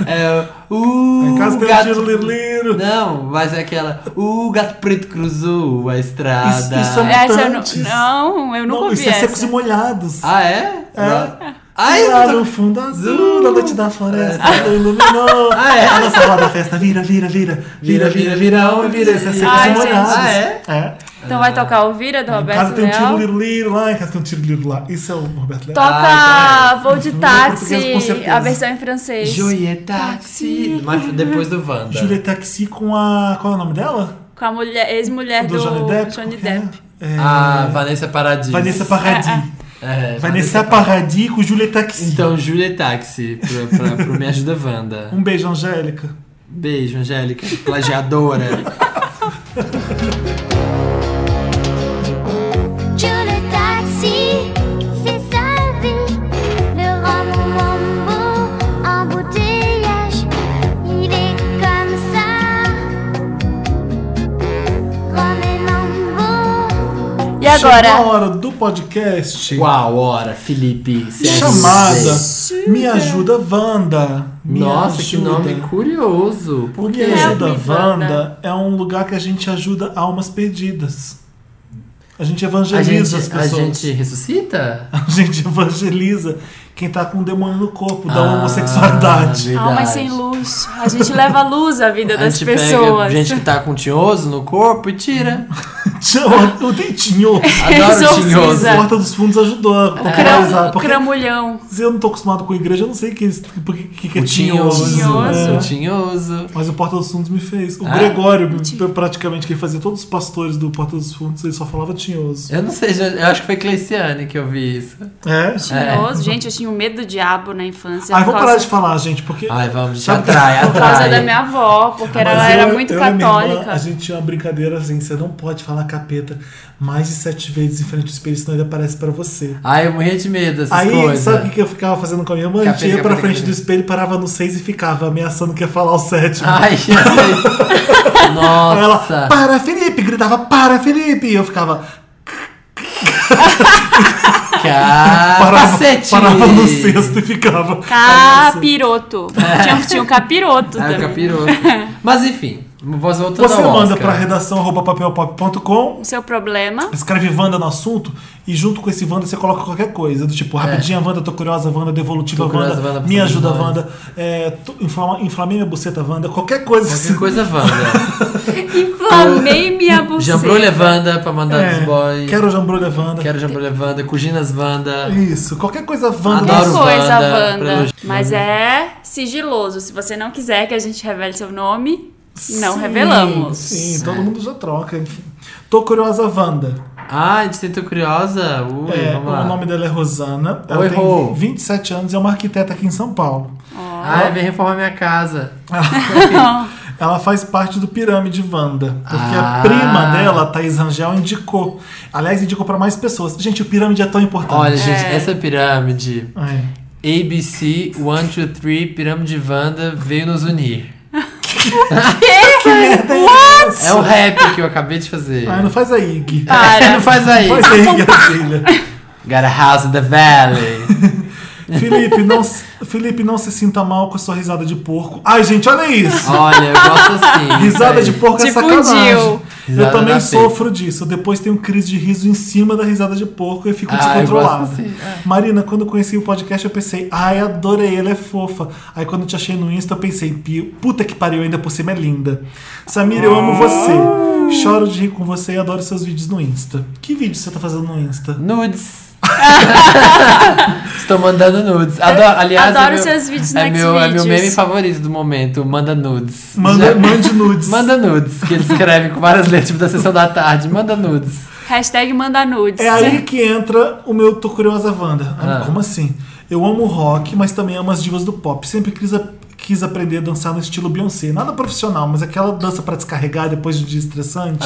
É, o Em casa tem o gato... tiro liro liro. Não, mas é aquela. O gato preto cruzou a estrada. Isso- isso é Essa eu não, não, eu nunca Não, ouvi isso é essa. secos e molhados. Ah, é? É. Ai, Lá no fundo azul, na noite da floresta, iluminou. Ah, é? A nossa roda da festa, vira, vira, vira, vira, vira, vira, vira. Isso é secos molhados. Ah, é? É. Então vai tocar o Vira do Em Roberto casa tem um tiro Leal? liro liro lá, em casa tem um tiro liro lá. Isso é o Roberto Leal. Toca Ah, Voo de Em Táxi, a versão em francês. Joie Taxi. Mas depois do Wanda. Julia Taxi com a. Qual é o nome dela? Com a mulher, ex-mulher do, Do Johnny Depp? Johnny é? Depp. É, Ah, Vanessa Paradis. Vanessa Paradis. É, Vanessa Paradis com Julia Taxi. Então, Julie Taxi, pro, pra, pro Me Ajuda Wanda. Um beijo, Angélica. Beijo, Angélica, plagiadora. E Chegou a agora? hora do podcast. Uau, hora, Felipe. Chamada Me Ajuda Wanda. Me Nossa, que ajuda. nome curioso. Por Me quê? Ajuda me, Wanda Wanda. é um lugar que a gente ajuda almas perdidas. A gente A evangeliza gente, as a pessoas. gente ressuscita? A gente evangeliza quem tá com um demônio no corpo da Ah, homossexualidade. verdade. Almas sem luz. A gente leva luz à vida A das gente pessoas. pega gente que tá com tinhoso no corpo e tira. o dentinho. Adoro tinhoso. A Porta dos Fundos ajudou a popularizar. Cram, Porque cramulhão. se eu não tô acostumado com igreja, eu não sei o que, que, que, que é O tinhoso. tinhoso. Tinhoso. É. O tinhoso. Mas o Porta dos Fundos me fez. O Ah. Gregório, praticamente, que fazia todos os pastores do Porta dos Fundos, ele só falava tinhoso. Eu não sei, já- eu acho que foi Cleiciane que eu vi isso. É? Tinhoso. Gente, eu tinha um medo do diabo na infância. Ai, vamos causa- parar de falar, gente, porque. Ai, vamos, te Sabe- atrai, Por causa atrai. da minha avó, porque ela Mas era eu- muito eu minha irmã, católica. a gente tinha uma brincadeira assim: você não pode falar capeta mais de sete vezes em frente ao espelho, senão ele aparece pra você. Ai, eu morria de medo dessas Aí, coisas. sabe o que eu ficava fazendo com a minha irmã? A gente Capeta, ia pra frente capeta. do espelho, parava no seis e ficava ameaçando que ia falar o sétimo. Ai, ai. Aí Nossa. ela, para Felipe, gritava, para Felipe! E eu ficava, Cacete. parava no sexto e ficava. Capiroto. Tinha, tinha um capiroto o também. capiroto. Mas enfim, voltando Você ao manda pra redação papelpop.com, O seu problema. escreve Wanda no assunto e junto com esse Wanda você coloca qualquer coisa. Do tipo, rapidinha Wanda, tô curiosa Wanda, devolutiva É. Curiosa, Wanda, Wanda, me ajuda nós. Wanda, é, tô- inflama- inflamei minha buceta Wanda, qualquer coisa. Qualquer coisa, Wanda. Inflamei minha buceta. Jambrulha Wanda pra mandar É, boys. Quero jambrulha Wanda. Quero jambrulha Wanda. Cuginas Wanda. Isso, qualquer coisa Wanda. Qualquer Adoro coisa, Wanda, Wanda. Mas é sigiloso. Se você não quiser que a gente revele seu nome, não Sim, revelamos. Sim, todo mundo já troca, enfim. Tô curiosa Wanda. Ah, gente tentou curiosa. Ui, É, vamos lá. o nome dela é Rosana. Ela Oi, tem Rô. 27 anos e é uma arquiteta aqui em São Paulo. Ai, vem reformar minha casa. Ela faz parte do Pirâmide Wanda. Porque Ah. a prima dela, a Thaís Rangel, indicou. Aliás, indicou pra mais pessoas. Gente, o Pirâmide é tão importante. Olha, gente, essa pirâmide. É. ABC 1, 2, 3, Pirâmide Wanda veio nos unir. É o rap que eu acabei de fazer. Ai, não faz a Ig. Para. Não faz aí. Faz a Ig. Got a house in the valley. Felipe, não, se- Felipe, não se sinta mal com a sua risada de porco. Ai, gente, olha isso. Olha, eu gosto assim. Risada de porco é sacanagem. Eu também sofro disso. Eu depois tenho crise de riso em cima da risada de porco e fico Ah, gosto assim, é. Marina, quando eu conheci o podcast, eu pensei, ai, adorei, ela é fofa. Aí quando eu te achei no Insta, eu pensei, "Pi- puta que pariu, ainda por cima é linda. Samir, eu amo você. Choro de rir com você e adoro seus vídeos no Insta. Que vídeo você tá fazendo no Insta? Nudes. Estou mandando nudes. Adoro, aliás, Adoro é meu, seus vídeos é meu, é meu meme favorito do momento. Manda nudes. Manda, Já- mande nudes. Manda nudes. Que ele escreve com várias letras, tipo da sessão da tarde. Manda nudes. Hashtag manda nudes. É aí que entra o meu Tô Curiosa Wanda. Ah. Como assim? Eu amo rock, mas também amo as divas do pop. Sempre quis, quis aprender a dançar no estilo Beyoncé. Nada profissional, mas aquela dança pra descarregar depois de um dia estressante,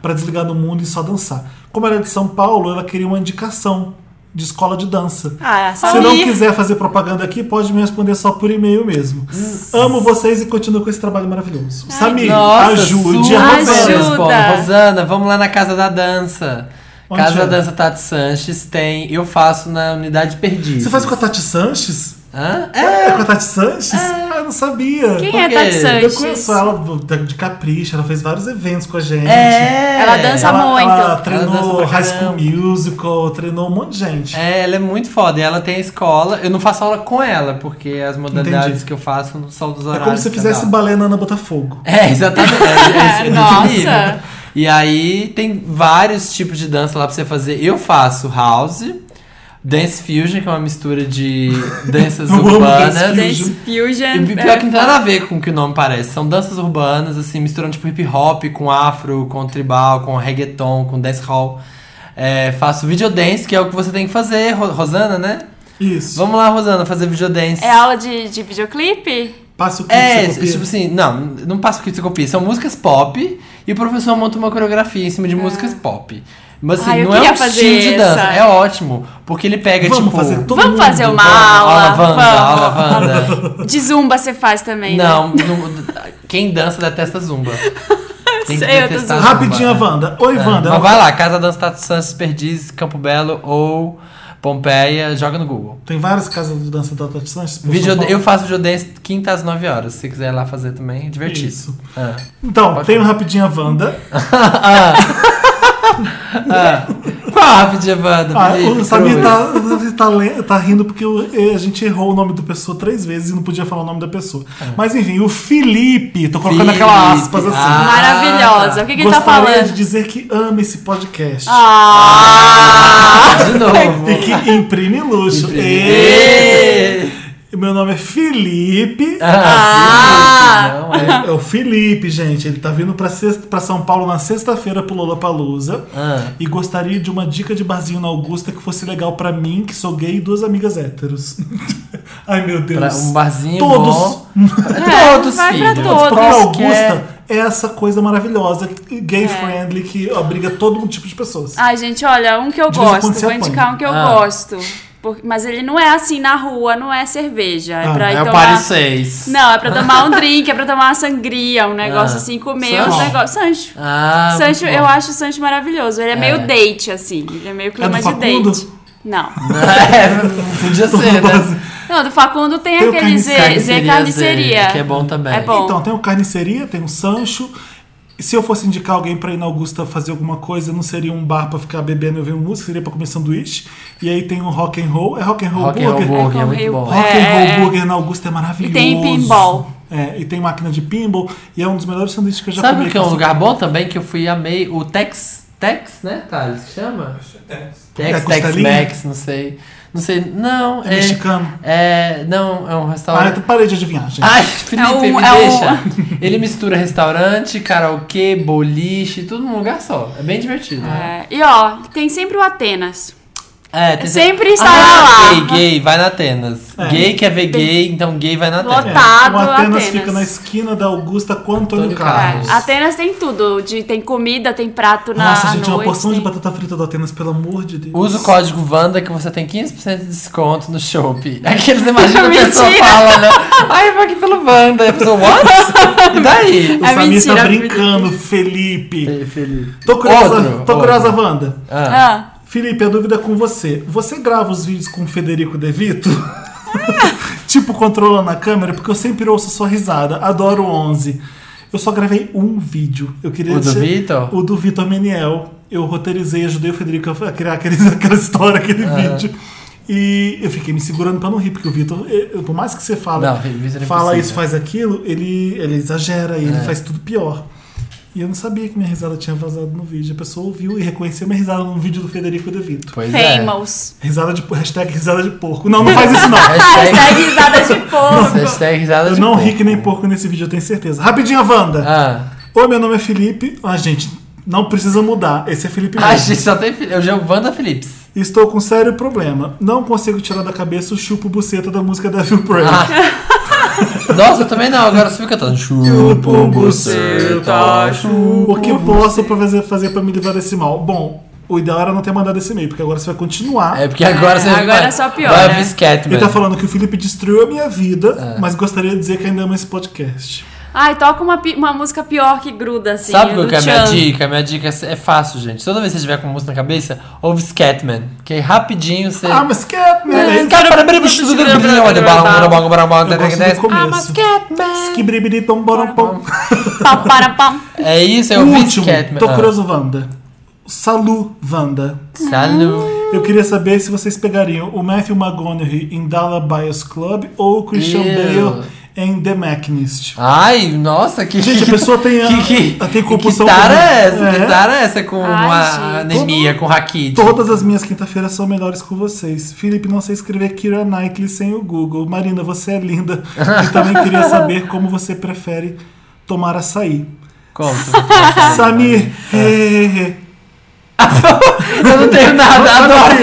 pra desligar do mundo e só dançar. Como ela é de São Paulo, ela queria uma indicação de escola de dança. Ah, Se Samir. não quiser fazer propaganda aqui, pode me responder só por e-mail mesmo. Amo vocês e continuo com esse trabalho maravilhoso. Samir, ajude super a Ajuda. Rosana. Rosana, vamos lá na Casa da Dança. Onde Casa é? da Dança Tati Sanches tem. Eu faço na unidade perdida. Você faz com a Tati Sanches? Hã? É, com a Tati Sanches? Ah, eu não sabia. Quem Por é quê? Tati Eu Sanches? conheço ela de Capricho, ela fez vários eventos com a gente. É. Ela dança Ela, muito. ela Ela treinou dança pra High School. Musical, treinou um monte de gente. É, ela é muito foda. E ela tem a escola. Eu não faço aula com ela, porque as modalidades Entendi. que eu faço não são dos É horários. como se fizesse balé na Ana Botafogo. É, exatamente. É, é, é Nossa. E aí tem vários tipos de dança lá pra você fazer. Eu faço house, dance fusion, que é uma mistura de danças urbanas. dance Dance Fusion. E pior é, que não tem nada a ver com o que o nome parece. São danças urbanas, assim, misturando tipo hip hop com afro, com tribal, com reggaeton, com dancehall. É, faço videodance, que é o que você tem que fazer, Ro- Rosana, né? Isso. Vamos lá, Rosana, fazer videodance. é aula de, de videoclipe? Passa o que É, você copia. tipo assim, não, não passa o que você copia. São músicas pop e o professor monta uma coreografia em cima de músicas pop. Mas assim, eu não é um estilo de dança, essa. é ótimo. Porque ele pega, Vamos tipo. fazer todo Vamos mundo. fazer uma aula. aula Wanda, vamos. aula Wanda. De zumba você faz também, né? Não, não- quem dança detesta zumba. Tem que Sei, detestar zoando. Rapidinho, zumba. Wanda. Oi, É, Wanda. Mas vai lá, Casa Dança Tato Santos, Perdiz, Campo Belo ou Pompeia, joga no Google. Tem várias casas de dança da Tati Sanches. Paulo. eu faço videodance quinta às 9 horas. Se você quiser ir lá fazer também, é divertido. Isso. Ah. Então, Pode tem o Rapidinho a Wanda. Ah. Qual a rapidinha, Wanda? Ah, Felipe o Samir Cruz? tá, o Samir tá, le- tá rindo porque eh, a gente errou o nome da pessoa três vezes e não podia falar o nome da pessoa. Mas enfim, o Felipe, tô colocando Felipe. aquela aspas assim. Ah. Maravilhosa. O que, que ele tá Gostaria falando? de dizer que ama esse podcast. Ah! De novo. E que imprime luxo. Imprime. E... Meu nome é Felipe. Ah, Felipe, não é. É o Felipe, gente. Ele tá vindo pra, sexta, pra São Paulo na sexta-feira pro Lollapalooza. Ah. E gostaria de uma dica de barzinho na Augusta que fosse legal pra mim, que sou gay e duas amigas héteros. Ai, meu Deus. Pra um barzinho Todos. bom. É, Todos, vai filho. pra todos. Porque a Augusta Quer- é essa coisa maravilhosa, gay-friendly, que abriga todo um tipo de pessoas. Ai, gente, olha, um que eu gosto. Vou apanha. indicar um que eu Ah. gosto. Por- mas ele não é assim na rua, não é cerveja. É Ah, pra ir É o tomar... Paris 6. Não, é pra tomar um drink, é pra tomar uma sangria, um negócio Ah. assim, comer Sancho? uns negócios. Sancho. Ah, Sancho, eu acho o Sancho maravilhoso. Ele é, É. meio date, assim. Ele é meio clima do de date. Não. É, podia ser, né? Não, do Facundo tem, Tem aquele Z, Z Carniceria. Que é bom também. É bom. Então, tem o Carniceria, tem o Sancho. Se eu fosse indicar alguém pra ir na Augusta fazer alguma coisa, não seria um bar pra ficar bebendo e ouvir música, seria pra comer sanduíche. E aí tem o Rock and Roll. É Rock and Roll Rock and Roll Burger? Burger é É, muito bom. Rock É, and Roll é. Burger na Augusta é maravilhoso. E tem pinball. É, e tem máquina de pinball. E é um dos melhores sanduíches que eu já Sabe comi. o que é um lugar bom também que eu fui e amei? O Tex. Tex, né, Thales? Chama? É Tex, Tex, costelinha? Max, não sei. Não sei. Não, É mexicano? É. Não, é um Ah, restaurante. eu parei de adivinhar, gente. Ai, Felipe, É um- me é um- deixa. Ele mistura restaurante, karaokê, boliche, tudo num lugar só. É bem divertido. É, e ó, tem sempre o Atenas. É, tem Sempre estará ah, lá. Gay, gay, vai na Atenas. É. Gay quer ver gay, então gay vai na Atenas. Lotado. Lotado, o Atenas, Atenas. fica na esquina da Augusta com Antônio Carlos. É, Atenas tem tudo. De, tem comida, tem prato na Nossa, gente, é uma noite, porção de tem- batata frita do Atenas, pelo amor de Deus. Usa o código VANDA que você tem 15% de desconto no Shopee. Aqueles imaginam a Mentira. pessoa fala, né? Ai, eu vou aqui pelo VANDA. E a pessoa, what? E daí? O É Samir mentira, tá brincando, Felipe. Felipe. Tô curiosa, Outro, tô outro. curiosa, Wanda. Ah. Ah, Felipe, a dúvida é com você. Você grava os vídeos com o Federico De Vito? tipo, controlando a câmera? Porque eu sempre ouço sua risada. Adoro o 11. Eu só gravei um vídeo. Eu queria O do Vitor? O do Vitor Meniel. Eu roteirizei, ajudei o Federico a criar aquele, aquela história, aquele Ah. vídeo. E eu fiquei me segurando pra não rir, porque o Vitor, eh, por mais que você fala, Não, é fala isso, faz aquilo, ele, ele exagera e ele É. faz tudo pior. E eu não sabia que minha risada tinha vazado no vídeo. A pessoa ouviu e reconheceu minha risada no vídeo do Federico De Vito. Pois é. famous. Risada de hashtag risada de porco. Não, não faz isso não. Hashtag, Hashtag risada de porco. hashtag risada Eu de não porco. ri que nem porco nesse vídeo, eu tenho certeza. Rapidinho, Wanda. Ah. Oi, meu nome é Felipe. Ah, gente, não precisa mudar. Esse é Felipe A mesmo. gente só tem. Eu já Wanda Phillips. Estou com um sério problema. Não consigo tirar da cabeça o chupo buceta da música Devil Pray. Ah. Nossa, eu também não. Agora você fica cantando. Chupa buceta, chupa. O que posso pra fazer, fazer pra me livrar desse mal? Bom, o ideal era não ter mandado esse e-mail, porque agora você vai continuar. É porque agora É, você agora vai, é só pior, Vai né? Ele tá falando que o Felipe destruiu a minha vida, É. mas gostaria de dizer que ainda ama esse podcast. Ai, toca uma, uma música pior que gruda, assim. Sabe qual que é a minha dica? A minha dica é fácil, gente. Toda vez que você tiver com música na cabeça, ouve Scatman. Que aí rapidinho você. Ah, mas Catman! É, Eu gosto do começo. Skibribidi tom borom pom. Pam, para, pam. É isso, eu O ouvi último, Scatman. tô Ah. curioso, Wanda. Salu, Wanda. Salu. Eu queria saber se vocês pegariam o Matthew McConaughey em Dallas Buyers Club ou o Christian. Bale em The Machinist. Ai, nossa, que. Gente, a pessoa tem a- que, que, a- tem compulsão Que tara por- é essa? É. Que tara é essa com Ai, anemia, com raquite? Todas as minhas quinta-feiras são melhores com vocês. Felipe, não sei escrever Kira Knightley sem o Google. Marina, você é linda. E também queria saber como você prefere tomar açaí. Conta. Samir, he. Eu não tenho nada, adoro.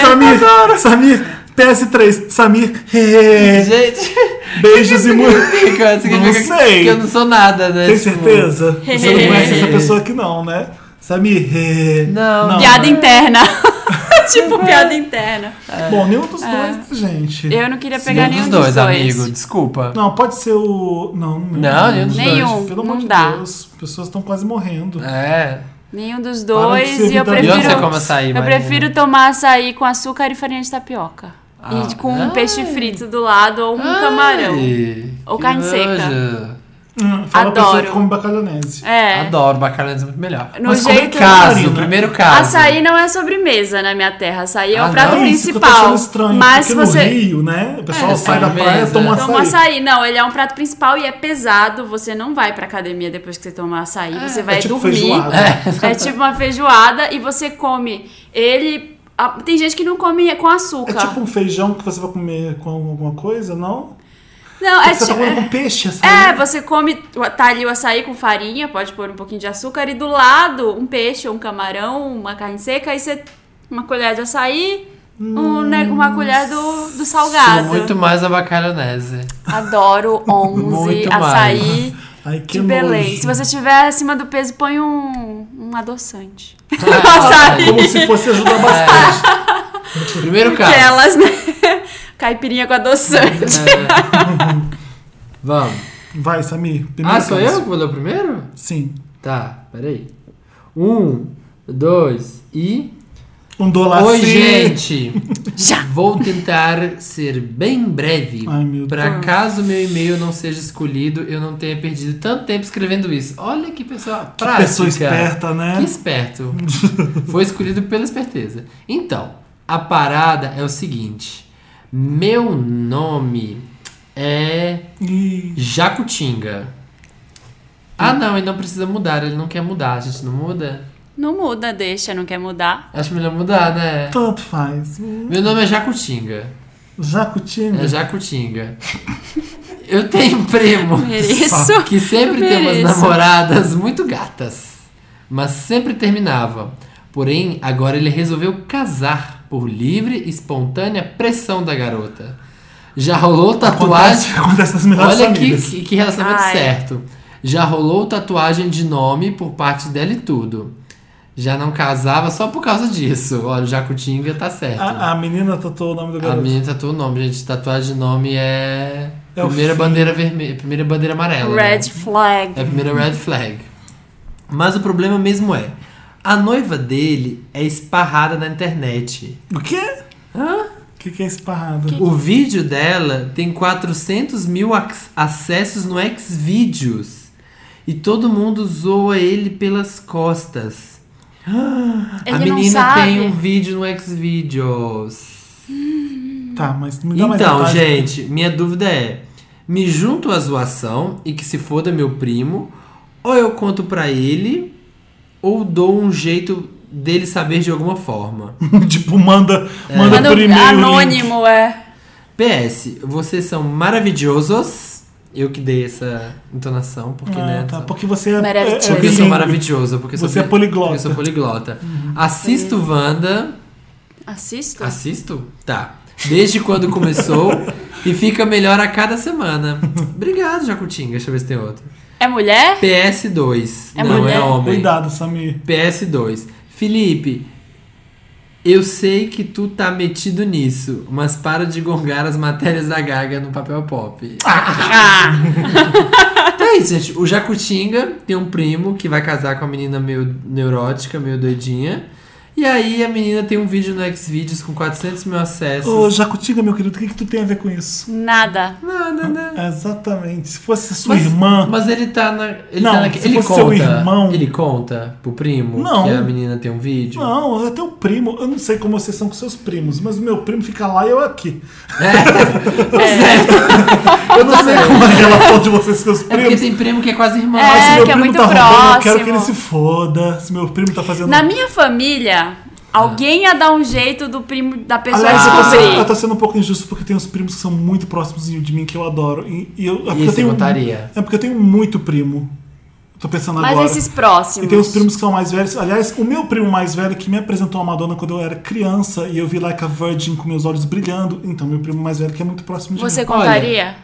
Samir, Samir, PS3, Samir. Gente, beijos e muito. significa, significa Não sei. que eu não sou nada, né? Tem Tipo, certeza? Você não conhece essa pessoa aqui não, né? Samir, he. Não. Piada interna. tipo, piada interna. Bom, nenhum dos dois, né, gente? Eu não queria pegar Nenhum nenhum dos dois, dois. amigo, desculpa. Não, pode ser o. Não, Não, nenhum dos dois. Nenhum. Pelo amor não de. Deus, as pessoas estão quase morrendo. É. Nenhum dos dois. E eu prefiro. Eu Marina? prefiro tomar açaí com açúcar e farinha de tapioca. Ah. E com um Ai. peixe frito do lado ou um Ai, camarão. que carne seca. Hum, fala Adoro. que come bacalhonese. É. Adoro, bacalhau é muito melhor. No Mas como é jeito. que é? Caso, Marina? primeiro caso. Açaí não é sobremesa na minha terra. Açaí é Ah, o prato não? É isso que eu tô principal. achando estranho. mas porque você. no Rio, né? O pessoal É, sai da sobremesa. praia e toma açaí. Toma açaí. Não, ele é um prato principal e é pesado. Você não vai pra academia depois que você tomar açaí. Você vai é tipo dormir. feijoada. É tipo uma feijoada e você come ele. A- Tem gente que não come com É açúcar. tipo um feijão que você vai comer com alguma coisa, não? Não, é você tá tipo. comendo com peixe, açaí? É, você come, tá ali o açaí com farinha, pode pôr um pouquinho de açúcar, e do lado um peixe, ou um camarão, uma carne seca, aí você. Uma colher de açaí, um ne- uma colher do, do salgado. Sou muito mais a bacalhonese. Adoro 11 Muito açaí Ai, que de Belém. nojo. Se você estiver acima do peso, põe um, um adoçante. Açaí. Como se fosse ajudar bastante. Primeiro caso. Aquelas, né? Caipirinha com adoçante. É. Vamos. Vai, Samir. primeiro Ah, sou caso. eu que vou ler o primeiro? Sim. Tá, peraí. Um, dois e. Um dólar Oi, gente! Já. Vou tentar ser bem breve. Ai, meu Pra Deus. caso meu e-mail não seja escolhido, eu não tenha perdido tanto tempo escrevendo isso. Olha que pessoa Que prática. pessoa esperta, né? Que esperto. Foi escolhido pela esperteza. Então, a parada é o seguinte. Meu nome é Jacutinga. Ah, não, ele não precisa mudar. Ele não quer mudar. A gente não muda? Não muda, deixa, não quer mudar. Acho melhor mudar, né? tanto faz. Meu nome é Jacutinga. Jacutinga. É Jacutinga. Eu tenho um primo Mereço. que sempre tem umas namoradas muito gatas, mas sempre terminava. Porém, agora ele resolveu casar por livre e espontânea pressão da garota. Já rolou tatuagem. Acontece, acontece Olha que, que, que relacionamento Ai. certo. Já rolou tatuagem de nome por parte dela e tudo. Já não casava só por causa disso. Olha, o Jacutinga tá certo. A, a menina tatuou o nome do A garoto. minha tatuou o nome, gente. Tatuagem de nome é. É o primeira fim. bandeira vermelha. Primeira bandeira amarela. né? Red flag. É a primeira red flag. Mas o problema mesmo é. A noiva dele é esparrada na internet. O quê? Hã? O que, que é esparrado? O vídeo dela tem 400 mil ac- acessos no Xvideos. E todo mundo zoa ele pelas costas. Ele a menina tem um vídeo no Xvideos. Tá, mas me dá mais Então, detalhes. gente, minha dúvida é: me junto à zoação e que se foda meu primo, ou eu conto pra ele, ou dou um jeito dele saber de alguma forma. tipo, manda, manda Manda por e-mail. o link. anônimo, é. PS, vocês são maravilhosos. Eu que dei essa entonação, porque, Ah, né? tá, porque você é, é, Maravilhoso. é Porque eu sou maravilhoso. Porque eu sou Você é poliglota. porque Eu sou poliglota. Assisto Wanda. Assisto? Assisto? Tá. Desde quando começou e fica melhor a cada semana. Obrigado, Jacutinga. Deixa eu ver se tem outro. É mulher? PS2. É não, mulher? é homem. Cuidado, Samir. PS2. Felipe, eu sei que tu tá metido nisso, mas para de gongar as matérias da Gaga no papel pop. Ah, Então é isso, gente. O Jacutinga tem um primo que vai casar com uma menina meio neurótica, meio doidinha. E aí a menina tem um vídeo no Xvideos com 400 mil acessos. Ô, Jacutinga, meu querido, o que, que tu tem a ver com isso? Nada. Nada, né? Exatamente. Se fosse sua Mas- irmã. Mas ele tá na. Ele Não, tá na, se ele fosse conta. seu irmão- Ele conta pro primo Não. que a menina tem um vídeo. Não, até o primo. Eu não sei como vocês são com seus primos, mas o meu primo fica lá e eu aqui. Eu não sei como é a relação de vocês com seus É porque primos. tem primo que é quase irmão. É, Mas se meu que é primo muito tá roubando, eu quero que próximo. ele se foda. Se meu primo tá fazendo. Na minha família, alguém ia dar um jeito do primo da pessoa Aliás, eu descobrir. eu tô sendo um pouco injusto porque tem uns primos que são muito próximos de mim que eu adoro. E, e eu, é porque eu você tenho, contaria? É porque eu tenho muito primo. Tô pensando Mas agora. esses próximos. E tem uns primos que são mais velhos. Aliás, o meu primo mais velho que me apresentou a Madonna quando eu era criança e eu vi Like a Virgin com meus olhos brilhando. Então, meu primo mais velho que é muito próximo de Você mim. contaria?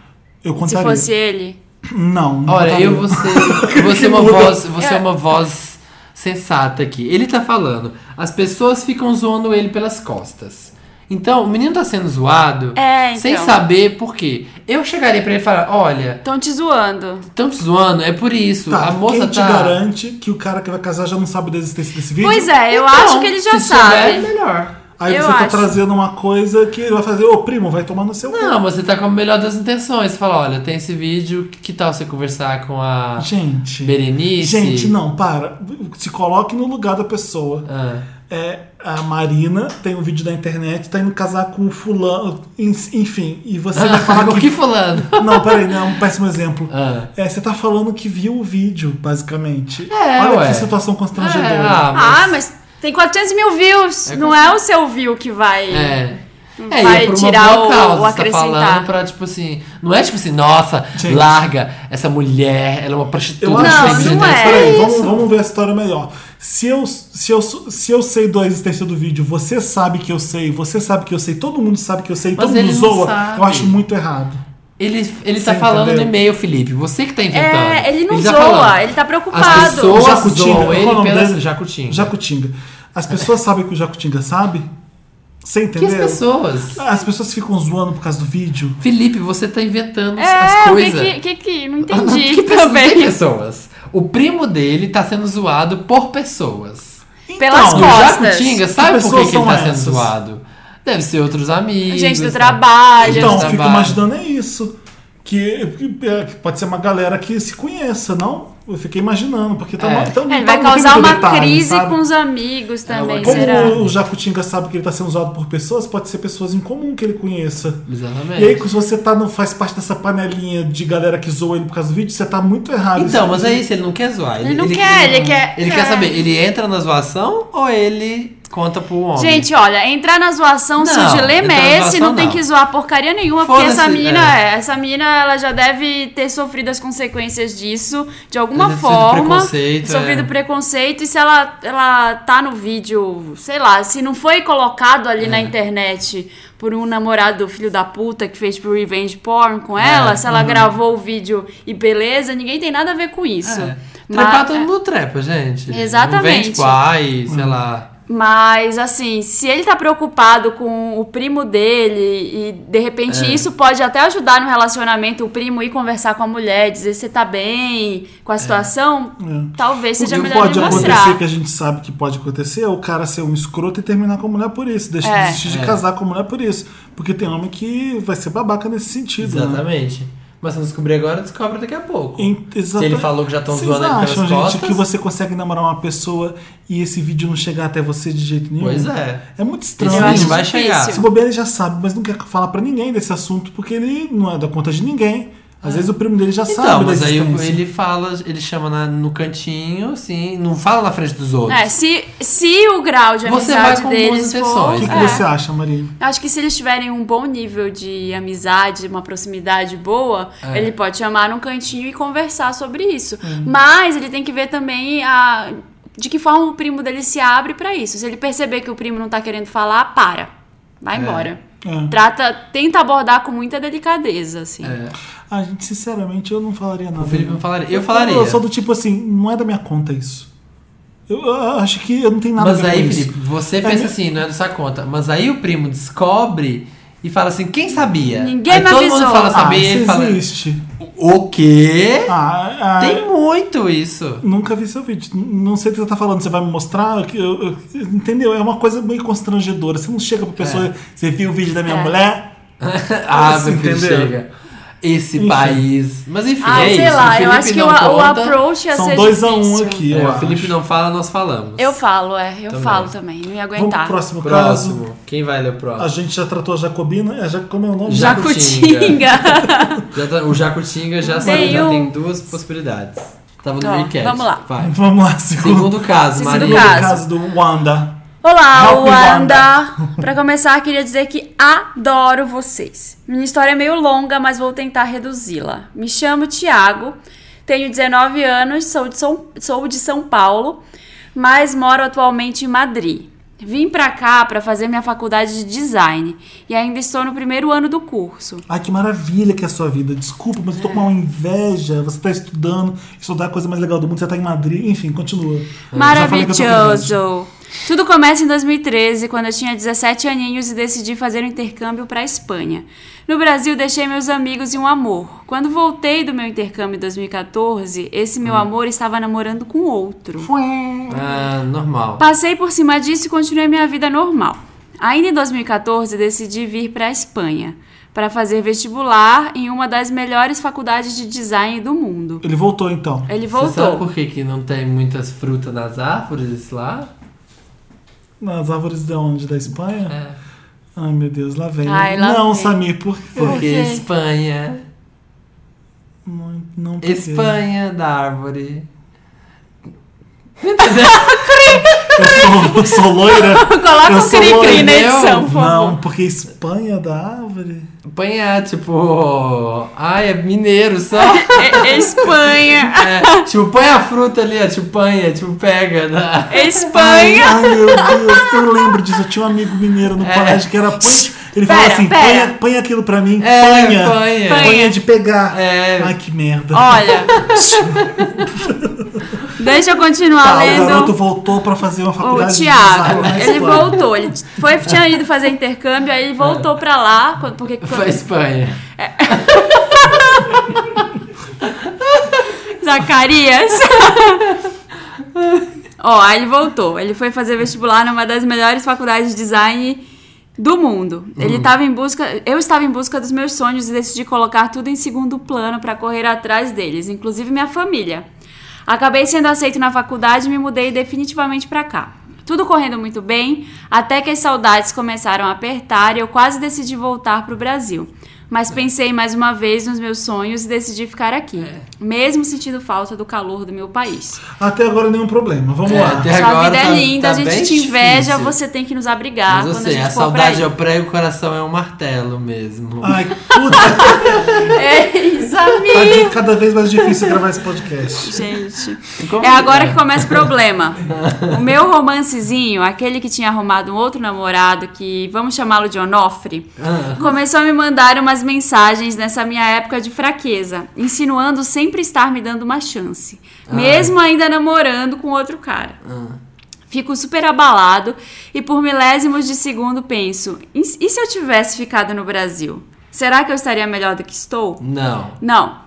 Eu Se contaria. fosse ele? Não, não Olha, contaria. eu vou ser, eu vou ser uma voz, vou ser uma voz sensata aqui. Ele tá falando, as pessoas ficam zoando ele pelas costas. Então, o menino tá sendo zoado É, então. sem saber por quê. Eu chegaria pra ele e falar, olha, Estão te zoando. estão te zoando, é por isso. Tá, a moça quem te tá... garante que o cara que vai casar já não sabe da existência desse vídeo? Pois é, eu Então, acho que ele já se sabe. souber, melhor. Aí eu você tá acho. trazendo uma coisa que ele vai fazer, ô primo, vai tomar no seu cu. Não, você tá com a melhor das intenções. Você fala, olha, tem esse vídeo, que tal você conversar com a Gente. Berenice? Gente, não, para. Se coloque no lugar da pessoa. Ah, É, a Marina tem um vídeo da internet, tá indo casar com o fulano, en- enfim, e você vai falar que. que fulano? Não, peraí, não, é um péssimo exemplo. Ah. É, você tá falando que viu o vídeo, basicamente. É, Olha ué. que situação constrangedora. É, ah, Ah, mas tem 400 mil views. É não é o seu view que vai. É. É, Vai e é por uma tirar boa o- causa, o você tá acrescentar. falando pra, tipo assim, não é tipo assim, nossa, Gente. larga essa mulher, ela é uma prostituta. Eu Não, acho não é. Peraí, vamos, vamos ver a história melhor. Se eu, se, eu, se eu sei da existência do vídeo, você sabe que eu sei, você sabe que eu sei, todo mundo sabe que eu sei, Mas todo mundo ele não zoa, sabe. eu acho muito errado. Ele, ele tá Você falando entendeu? no e-mail, Felipe, você que tá inventando. É, ele não tá zoa, falando. ele tá preocupado. As pessoas Jacutinga, zoam é ele dele? Jacutinga. Jacutinga. As pessoas sabem que o Jacutinga sabe? Você Que as entendeu? pessoas? As pessoas ficam zoando por causa do vídeo. Felipe, você tá inventando É, as o coisas. que, que que- Não Ah, não, entendi que pessoas? Tem também. pessoas. O primo dele tá sendo zoado por pessoas. Pelas Então, o costas. Jacutinga, sabe por pessoas que, que ele tá sendo essas? zoado? Deve ser outros amigos. Gente do né? trabalho. Então, Gente fico trabalho. imaginando é isso. Que, que- é, que pode ser uma galera que se conheça, não? Eu fiquei imaginando, porque tá, É. tá, É, ele tá- vai não causar uma detalhe, crise sabe? com os amigos também, ué. Como será? o Jacutinga sabe que ele tá sendo usado por pessoas, pode ser pessoas em comum que ele conheça. Exatamente. E aí, se você tá no, faz parte dessa panelinha de galera que zoa ele por causa do vídeo, você tá muito errado. Então, mas é isso, ele não quer zoar. Ele não quer, ele quer- Ele é. quer saber, ele entra na zoação ou ele conta pro homem? Gente, olha, entrar na zoação, se Não, o dilema é esse, zoação, não tem não. que zoar porcaria nenhuma, porque essa mina, é. essa mina, ela já deve ter sofrido as consequências disso, de alguma Sofrido forma. preconceito, sofrido é. preconceito, e se ela, ela tá no vídeo, sei lá, se não foi colocado ali É. na internet por um namorado do filho da puta que fez pro revenge porn com É, ela, se ela uhum. gravou o vídeo e beleza, ninguém tem nada a ver com isso. É. Mas- Trepar todo mundo trepa, gente. Exatamente. Não vem, tipo, ai, sei lá. Mas, assim, se ele tá preocupado com o primo dele e de repente É. isso pode até ajudar no relacionamento, o primo ir conversar com a mulher, dizer se tá bem com a situação, É. talvez seja que melhor pode ele acontecer, mostrar. que a gente sabe que pode acontecer, é o cara ser um escroto e terminar com a mulher por isso. Deixa É. de desistir de É. casar com a mulher por isso. Porque tem homem que vai ser babaca nesse sentido. Né? Mas se não descobrir agora, descobre daqui a pouco. Em- Se ele falou que já estão zoando ele pelas acham, gente, costas. que você consegue namorar uma pessoa e esse vídeo não chegar até você de jeito nenhum? Pois é. É muito Esse estranho. Eu vídeo vai chegar. Se bobear, ele já sabe, mas não quer falar pra ninguém desse assunto porque ele não é da conta de ninguém. Às vezes o primo dele já Então, sabe mas da aí ele fala, ele chama na- no cantinho, assim, não fala na frente dos outros. É, se, se o grau de Você amizade vai com boas deles for... O que, que é. você acha, Maria? Acho que se eles tiverem um bom nível de amizade, uma proximidade boa, É. ele pode chamar num cantinho e conversar sobre isso. Hum. Mas ele tem que ver também a de que forma o primo dele se abre pra isso. Se ele perceber que o primo não tá querendo falar, para. Vai embora. É. Trata, tenta abordar com muita delicadeza, assim. É. Ah, gente, sinceramente, eu não falaria nada. O Felipe não falaria. Eu Eu falaria. sou do tipo assim, não é da minha conta isso. Eu, eu acho que eu não tenho nada Mas a ver aí, com isso. Felipe, você É pensa mi- assim, não é da sua conta. Mas aí o primo descobre e fala assim, quem sabia? Ninguém aí me todo avisou. mundo fala Ah, saber e isso ele fala. existe. O, quê? Ah, ah, Tem muito isso. Nunca vi seu vídeo. Não sei o que você tá falando. Você vai me mostrar? Que eu- eu- entendeu? É uma coisa meio constrangedora. Você não chega pra pessoa. Você viu o vídeo da minha É. mulher? ah, Você filho, entendeu? chega. Esse Enfim. país. Mas enfim, Ah, é sei isso. lá, o eu Felipe acho que não o, o conta. approach ia São ser 2 a 1 difícil. aqui. É, o Felipe não fala, nós falamos. Eu falo, é, eu Também. falo também, não ia Vamos aguentar. pro próximo, caso. Próximo. Quem vai ler o A próximo? gente já tratou a Jacobina. É, já, como é o nome? Já- Jacutinga. Já tá- o Jacutinga já, Tem já um. tem duas possibilidades. Tava no Ó, enquete. vamos lá. Vai. Vamos lá, segundo, Segundo caso, Maria. segundo caso. caso do Wanda. Olá, Help Wanda! Pra começar, queria dizer que adoro vocês. Minha história é meio longa, mas vou tentar reduzi-la. Me chamo Tiago, tenho 19 anos, sou de, São, sou de São Paulo, mas moro atualmente em Madrid. Vim pra cá pra fazer minha faculdade de design e ainda estou no primeiro ano do curso. Ai, que maravilha que é a sua vida. Desculpa, mas eu tô com uma inveja. Você tá estudando, estudar a coisa mais legal do mundo, você tá em Madrid. Enfim, continua. Maravilhoso! Tudo começa em 2013, quando eu tinha 17 aninhos e decidi fazer um intercâmbio para a Espanha. No Brasil, deixei meus amigos e um amor. Quando voltei do meu intercâmbio em 2014, esse meu amor estava namorando com outro. Ah, normal. Passei por cima disso e continuei minha vida normal. Ainda em 2014, decidi vir para a Espanha para fazer vestibular em uma das melhores faculdades de design do mundo. Ele voltou então. Ele Você sabe voltou. por que, que não tem muitas frutas nas árvores lá? Nas árvores de onde? Da Espanha? É. Ai, meu Deus, lá vem. Ai, lá não, vem. Samir, por quê? Porque? Espanha. Não, não? Espanha da árvore. Eu sou, eu sou loira. Coloca Eu o sou cri-cri na edição, por favor. Não, porque Espanha da árvore. Espanha, tipo. Ai, é mineiro só. É- Espanha. É, tipo, põe a fruta ali, ó, tipo, panha, tipo, pega. Na... Ai, Espanha. ai, meu Deus, eu lembro disso. Eu tinha um amigo mineiro no É. colégio que era. põe- Ele Pera, assim: pera. põe, põe aquilo pra mim, É, panha. panha. Panha de pegar. É. Ai, que merda. Olha. Deixa eu continuar Tá, o lendo. garoto voltou pra fazer uma O faculdade design na ele Espanha. voltou, ele foi, tinha ido fazer intercâmbio, aí ele voltou pra lá, quando- porque Foi Espanha. Zacarias. Ó, aí ele voltou. Ele foi fazer vestibular numa das melhores faculdades de design do mundo. Ele estava em busca, eu estava em busca dos meus sonhos e decidi colocar tudo em segundo plano para correr atrás deles, inclusive minha família. Acabei sendo aceito na faculdade e me mudei definitivamente para cá. Tudo correndo muito bem, até que as saudades começaram a apertar e eu quase decidi voltar para o Brasil. Mas pensei mais uma vez nos meus sonhos e decidi ficar aqui, mesmo sentindo falta do calor do meu país. Até agora nenhum problema. Vamos É, lá. até Sua agora vida é tá- linda, tá a gente te inveja, difícil. você tem que nos abrigar Mas quando você, a gente a saudade é o prego, o coração é um martelo mesmo. Ai, puta, É isso, tá amigo. de- cada vez mais difícil gravar esse podcast. Gente, Como é agora é? que começa o problema. O meu romancezinho, aquele que tinha arrumado um outro namorado, que vamos chamá-lo de Onofre, Ah. começou a me mandar umas mensagens nessa minha época de fraqueza, insinuando sempre estar me dando uma chance, mesmo ainda namorando com outro cara. Ah. Fico super abalado e por milésimos de segundo penso: e e se eu tivesse ficado no Brasil? Será que eu estaria melhor do que estou? Não. Não.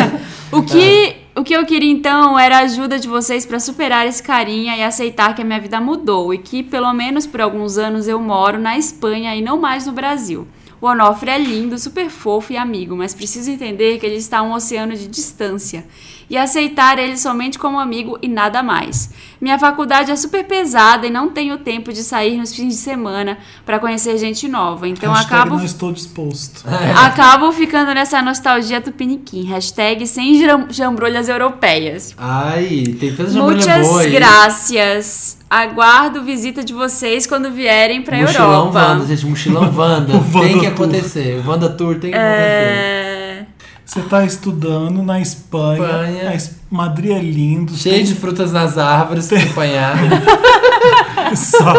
o, que, o que eu queria então era a ajuda de vocês para superar esse carinha e aceitar que a minha vida mudou e que, pelo menos por alguns anos, eu moro na Espanha e não mais no Brasil. O Onofre é lindo, super fofo e amigo, mas preciso entender que ele está a um oceano de distância e aceitar ele somente como amigo e nada mais. Minha faculdade é super pesada e não tenho tempo de sair nos fins de semana para conhecer gente nova, então Hashtag acabo não estou disposto. Acabo ficando nessa nostalgia tupiniquim. Hashtag sem jam- jambrolhas europeias. Ai, tem tanta jambrolha Muitas boa aí. graças. Aguardo visita de vocês quando vierem pra Mochilão Europa. Wanda, gente, mochilão Wanda. Tem que acontecer. O Wanda Tour tem que acontecer. É... Você tá estudando na Espanha. Espanha. A Es- Madrid é lindo. Cheio de frutas nas árvores pra apanhar. Só.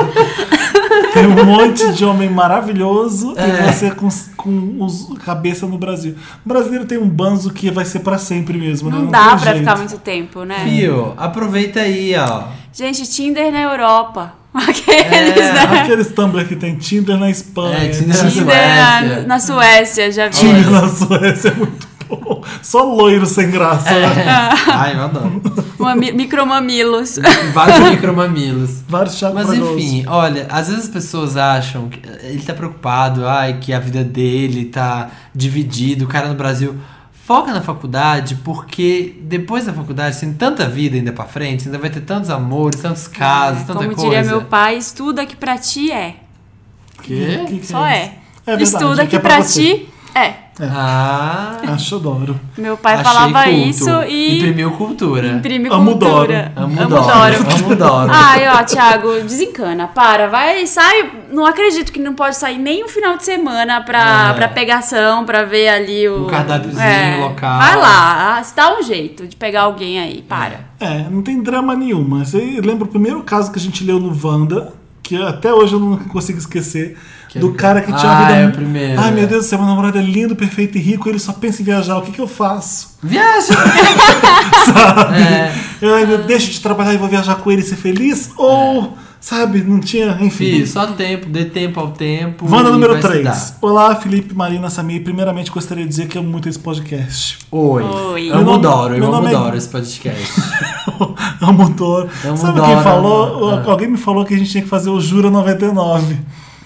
Tem um monte de homem maravilhoso É. e você com, com os cabeça no Brasil. O brasileiro tem um banzo que vai ser pra sempre mesmo, né? Não, dá tem pra jeito. ficar muito tempo, né? Fio, aproveita aí, ó. Gente, Tinder na Europa. Aqueles, É. né? Aqueles Tumblr que tem Tinder na Espanha. É, Tinder na Tinder na, Suécia. na Suécia, já vi. Tinder na Suécia é muito bom. Só loiro sem graça. né? Ai, eu adoro. Mami- Micromamilos. Vários micromamilos. Vários Mas enfim, olha, às vezes as pessoas acham que ele tá preocupado, ai, que a vida dele tá dividido, o cara no Brasil. Foca na faculdade, porque depois da faculdade tem tanta vida ainda pra frente, ainda vai ter tantos amores, tantos casos, tanta Como coisa. diria meu pai, estuda que pra ti é. Quê? Que que Só é é. É verdade, estuda é que que é pra pra ti é. Ah, Acho adoro. Meu pai achei falava culto. isso e Imprimiu cultura. imprime Amo cultura. Amo Amo Doro. Doro. Amo Doro. Ai, ó, Thiago, desencana, para, vai, sai. Não acredito que não pode sair nem um final de semana pra, É. pra pegação, pra ver ali o. Um cardápiozinho local. Vai lá, dá um jeito de pegar alguém aí, para. É, não tem drama nenhuma. Você lembra o primeiro caso que a gente leu no Wanda, que até hoje eu não consigo esquecer, Que do é cara que tinha Ah, uma vida. é o primeiro, Ai, meu é. Deus do céu, meu namorado é lindo, perfeito e rico, ele só pensa em viajar. O que, que eu faço? Viaja! Sabe? É. Eu, eu deixo de trabalhar e vou viajar com ele e ser feliz? Ou, sabe, não tinha, enfim. Fih, só tempo, dê tempo ao tempo. Wanda e número vai se 3. dar. Olá, Felipe, Marina, Samir. Primeiramente, gostaria de dizer que amo muito esse podcast. Oi. Oi. Amo Meu nome- Doro, eu meu amo nome é- Doro esse podcast. amo Doro. Amo Sabe Doro, quem falou? amo- ah. Alguém me falou que a gente tinha que fazer o Jura 99.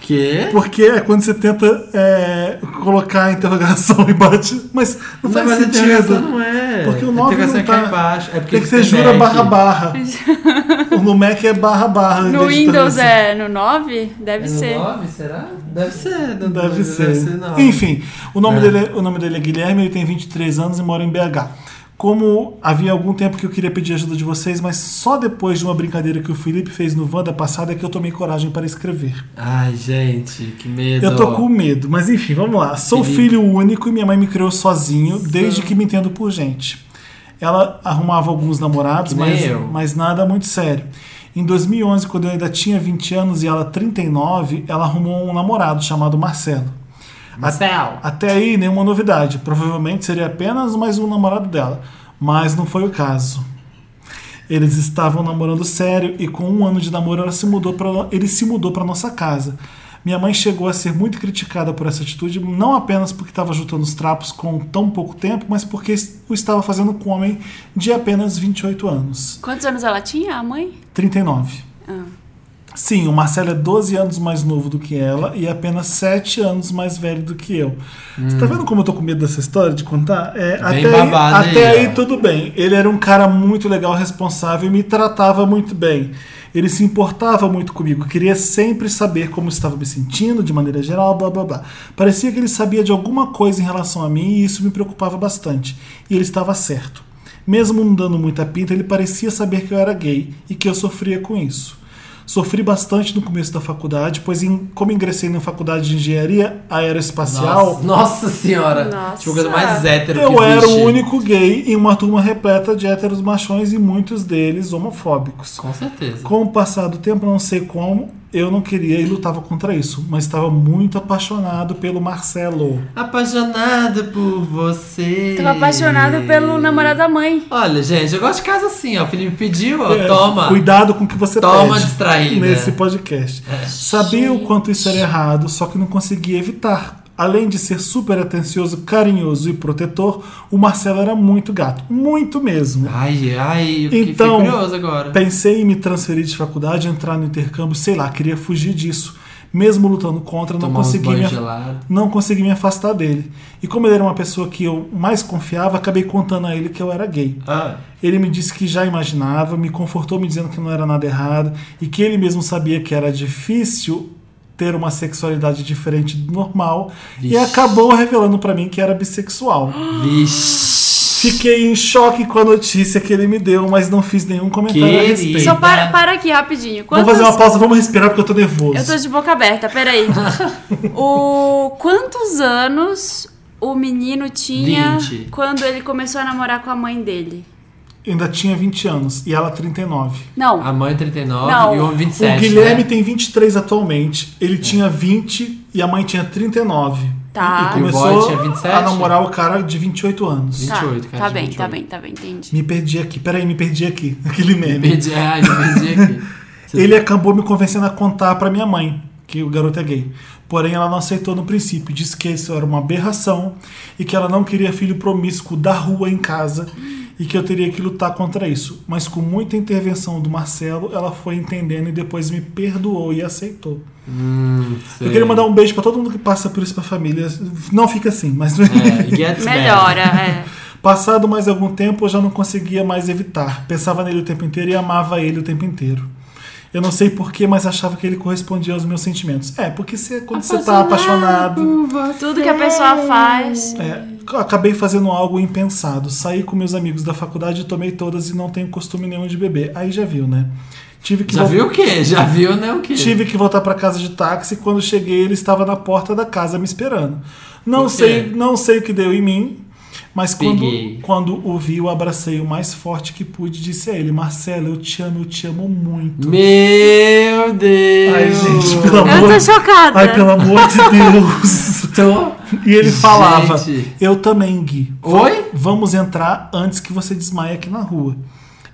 Quê? Porque é quando você tenta é, colocar a interrogação embaixo. Mas não faz mas a interrogação sentido. não é. Porque o A 9 interrogação não é tá. embaixo. É porque Tem que você ser jura Mac. barra barra. no Mac é barra barra. No Windows é no 9? Deve É no ser. 9, será? Deve ser. não- Deve ser. não. Enfim, o nome, É. dele, é- o nome dele é Guilherme, ele tem 23 anos e mora em BH. Como havia algum tempo que eu queria pedir ajuda de vocês, mas só depois de uma brincadeira que o Felipe fez no Wanda passada é que eu tomei coragem para escrever. Ai, gente, que medo. Eu tô com medo, mas enfim, vamos lá. Sou Felipe. filho único e minha mãe me criou sozinho desde que me entendo por gente. Ela arrumava alguns namorados, mas, mas nada muito sério. Em 2011, quando eu ainda tinha 20 anos e ela 39, ela arrumou um namorado chamado Marcelo. Marcel. Até aí, nenhuma novidade. Provavelmente seria apenas mais um namorado dela. Mas não foi o caso. Eles estavam namorando sério e com um ano de namoro ela se mudou pra, ele se mudou para nossa casa. Minha mãe chegou a ser muito criticada por essa atitude, não apenas porque estava juntando os trapos com tão pouco tempo, mas porque o estava fazendo com um homem de apenas 28 anos. Quantos anos ela tinha, a mãe? 39. Ah. Sim, o Marcelo é 12 anos mais novo do que ela e apenas 7 anos mais velho do que eu. Você tá vendo como eu tô com medo dessa história de contar? É, Vem até aí, babado até aí, tudo bem. Ele era um cara muito legal, responsável e me tratava muito bem. Ele se importava muito comigo, queria sempre saber como eu estava me sentindo, de maneira geral, blá blá blá. Parecia que ele sabia de alguma coisa em relação a mim e isso me preocupava bastante. E ele estava certo. Mesmo não dando muita pinta, ele parecia saber que eu era gay e que eu sofria com isso. Sofri bastante no começo da faculdade, pois em- como ingressei na faculdade de engenharia aeroespacial, Nossa, nossa senhora. Nossa. Tipo, coisa mais hétero que eu era o único gay em uma turma repleta de héteros machões e muitos deles homofóbicos. Com certeza. Com o passar do tempo, não sei como, eu não queria e lutava contra isso, mas estava muito apaixonado pelo Marcelo. Apaixonado por você. Tava apaixonado pelo namorado da mãe. Olha, gente, eu gosto de casa assim, ó. O Felipe pediu, ó. É, toma. Cuidado com o que você Toma pede distraída. nesse podcast. Sabia o quanto isso era errado, só que não conseguia evitar. Além de ser super atencioso, carinhoso e protetor, o Marcelo era muito gato. Muito mesmo. Ai, ai, eu fiquei Então, curioso agora. Pensei em me transferir de faculdade, entrar no intercâmbio, sei lá, queria fugir disso. Mesmo lutando contra, não Tomar consegui, me, não consegui me afastar dele. E como ele era uma pessoa que eu mais confiava, acabei contando a ele que eu era gay. Ah, Ele me disse que já imaginava, me confortou me dizendo que não era nada errado e que ele mesmo sabia que era difícil ter uma sexualidade diferente do normal e Vixe. acabou revelando pra mim que era bissexual. vixe. Fiquei em choque com a notícia que ele me deu, mas não fiz nenhum comentário a Querida. respeito. Só para, para aqui rapidinho. Vamos Quantos... fazer uma pausa, vamos respirar porque eu tô nervoso. Eu tô de boca aberta, peraí. o... Quantos anos o menino tinha 20. quando ele começou a namorar com a mãe dele? Ainda tinha 20 anos e ela 39. Não. A mãe 39 Não. e o homem 27. o Guilherme né? tem 23 atualmente. Ele tinha 20 e a mãe tinha 39. Tá. E E o começou boy tinha 27? a namorar o cara de 28 anos. 28, tá, cara, tá de bem, 28. tá bem, tá bem, entendi. Me perdi aqui. Peraí, me perdi aqui. Aquele meme. Perdi, ai, me perdi aqui. Ele acabou me convencendo a contar pra minha mãe. que o garoto é gay. Porém, ela não aceitou no princípio, disse que isso era uma aberração e que ela não queria filho promíscuo da rua em casa e que eu teria que lutar contra isso. Mas com muita intervenção do Marcelo, ela foi entendendo e depois me perdoou e aceitou. Hum. Eu queria mandar um beijo pra todo mundo que passa por isso pra família. Não fica assim, mas É, Melhora, é. Passado mais algum tempo, eu já não conseguia mais evitar. Pensava nele o tempo inteiro e amava ele o tempo inteiro. Eu não sei porquê, mas achava que ele correspondia aos meus sentimentos. É, porque você, quando você tá apaixonado. Tudo que a pessoa faz. É, acabei fazendo algo impensado. Saí com meus amigos da faculdade, tomei todas e não tenho costume nenhum de beber. Aí já viu, né? Tive que Já viu o quê? Já viu, né? O quê? Tive que voltar para casa de táxi. Quando cheguei, ele estava na porta da casa me esperando. Não sei, não sei o que deu em mim, mas quando, Peguei. quando o vi, eu abracei o mais forte que pude disse a ele: Marcelo, eu te amo, eu te amo muito. Meu Deus! Ai, gente, pelo Eu amor tô chocada. Ai, pelo amor de Deus. Tô... E ele falava: Gente. Eu também, Gui. Oi? Vamos entrar antes que você desmaie aqui na rua.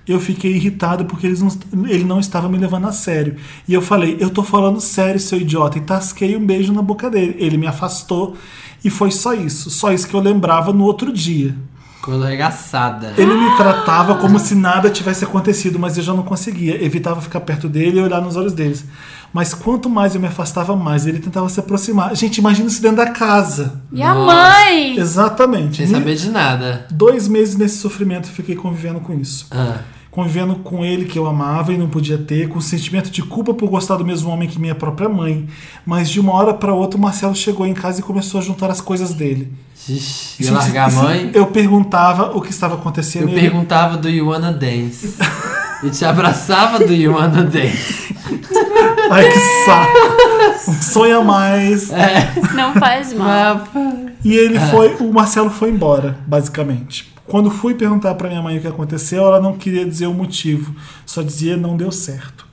Eu fiquei irritado porque eles não- ele não estava me levando a sério. E eu falei, eu tô falando sério, seu idiota. E tasquei um beijo na boca dele. Ele me afastou e foi só isso. Só isso que eu lembrava no outro dia. Quando arregaçada. Ele me tratava como se nada tivesse acontecido, mas eu já não conseguia. Evitava ficar perto dele e olhar nos olhos deles. Mas quanto mais eu me afastava, mais ele tentava se aproximar. Gente, imagina isso dentro da casa. E a mãe? Exatamente. Sem saber de nada. Dois meses nesse sofrimento eu fiquei convivendo com isso. Ah. Convivendo com ele que eu amava e não podia ter, com o sentimento de culpa por gostar do mesmo homem que minha própria mãe. Mas de uma hora para outra o Marcelo chegou em casa e começou a juntar as coisas dele. Ixi, E ia largar a mãe? Eu perguntava o que estava acontecendo. Eu e ele- perguntava do You Wanna Dance. E te abraçava do You Wanna Dance. Ai, que saco! Um sonho a mais. É. Não faz mal. E ele foi, o Marcelo foi embora, basicamente. Quando fui perguntar pra minha mãe o que aconteceu, ela não queria dizer o motivo, só dizia não deu certo.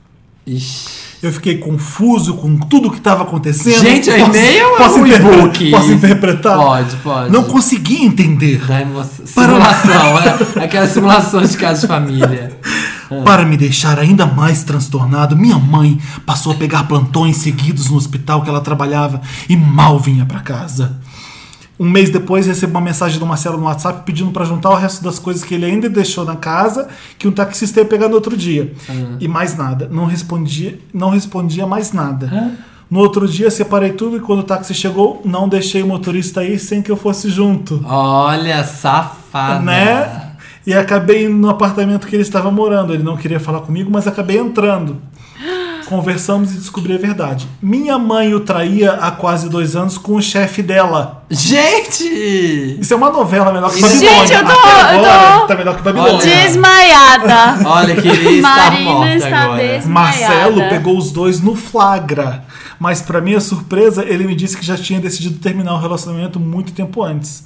Ixi. Eu fiquei confuso com tudo que estava acontecendo. Gente, é Posso- e-mail ou é posso um interpre- e-book? Posso interpretar? Pode, pode. Não consegui entender. Da emoção. Simulação, é. Aquelas simulações de casa de família. Para me deixar ainda mais transtornado, minha mãe passou a pegar plantões seguidos no hospital que ela trabalhava e mal vinha pra casa. Um mês depois, recebo uma mensagem do Marcelo no WhatsApp pedindo pra juntar o resto das coisas que ele ainda deixou na casa, que um taxista ia pegar no outro dia. E mais nada. Não respondia, não respondia mais nada. No outro dia, separei tudo e quando o táxi chegou, não deixei o motorista ir sem que eu fosse junto. Olha, safada. Né? E acabei indo no apartamento que ele estava morando. Ele não queria falar comigo, mas acabei entrando. Conversamos e descobri a verdade. Minha mãe o traía há quase dois anos com o chefe dela. Gente! Isso é uma novela melhor que Gente, Babilônia. eu tô- Até eu agora, tô- tá melhor que Babilônia. Desmaiada. Olha, queria estar Marina morta está agora. des- Marcelo Desmaiada. pegou os dois no flagra. Mas pra minha surpresa, ele me disse que já tinha decidido terminar o relacionamento muito tempo antes.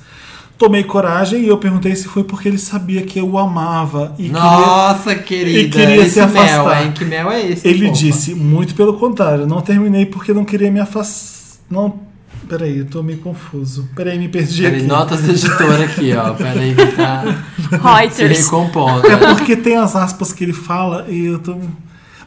Tomei coragem e eu perguntei se foi porque ele sabia que eu o amava e queria Nossa, querida. e queria esse se afastar. mel, hein? Que mel é esse? Ele disse, muito pelo contrário, não terminei porque não queria me afastar. Não. Peraí, eu tô meio confuso. Peraí, me perdi Peraí, aqui. notas do editor aqui, ó. Peraí, que tá se Reuters. recompondo. É porque tem as aspas que ele fala e eu tô.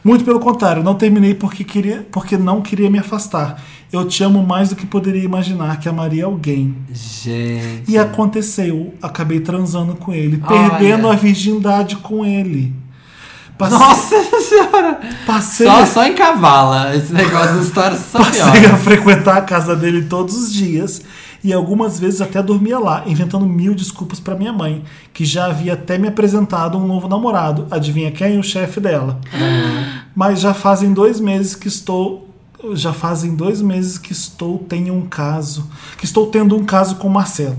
Muito pelo contrário, não terminei porque, queria, porque não queria me afastar. Eu te amo mais do que poderia imaginar que amaria alguém. Gente. E aconteceu, acabei transando com ele, Olha. perdendo a virgindade com ele. Passei, Nossa senhora! passei, Só, só encavala. Esse negócio da história só Passei a piora. frequentar a casa dele todos os dias e algumas vezes até dormia lá, inventando mil desculpas pra minha mãe, que já havia até me apresentado um novo namorado. Adivinha quem? O chefe dela. Mas já fazem dois meses que estou. Já fazem dois meses que estou tenho um caso. Que estou tendo um caso com o Marcelo.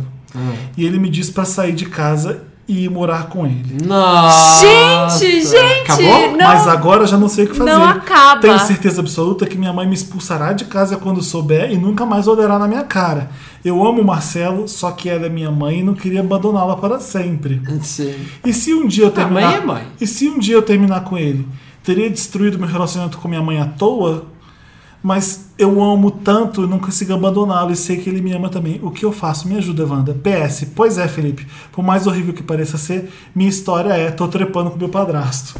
E ele me disse pra sair de casa e ir morar com ele. Nossa. Gente, gente, Acabou? não. Mas agora já não sei o que fazer. Não acaba. Tenho certeza absoluta que minha mãe me expulsará de casa quando souber e nunca mais olhará na minha cara. Eu amo o Marcelo, só que ela é minha mãe e não queria abandoná-la para sempre. Gente. E se um dia eu terminar, mãe é mãe. E se um dia eu terminar com ele, teria destruído meu relacionamento com minha mãe à toa? Mas eu amo tanto e não consigo abandoná-lo e sei que ele me ama também. O que eu faço? Me ajuda, Wanda. PS, pois é, Felipe. Por mais horrível que pareça ser, minha história é: tô trepando com meu padrasto.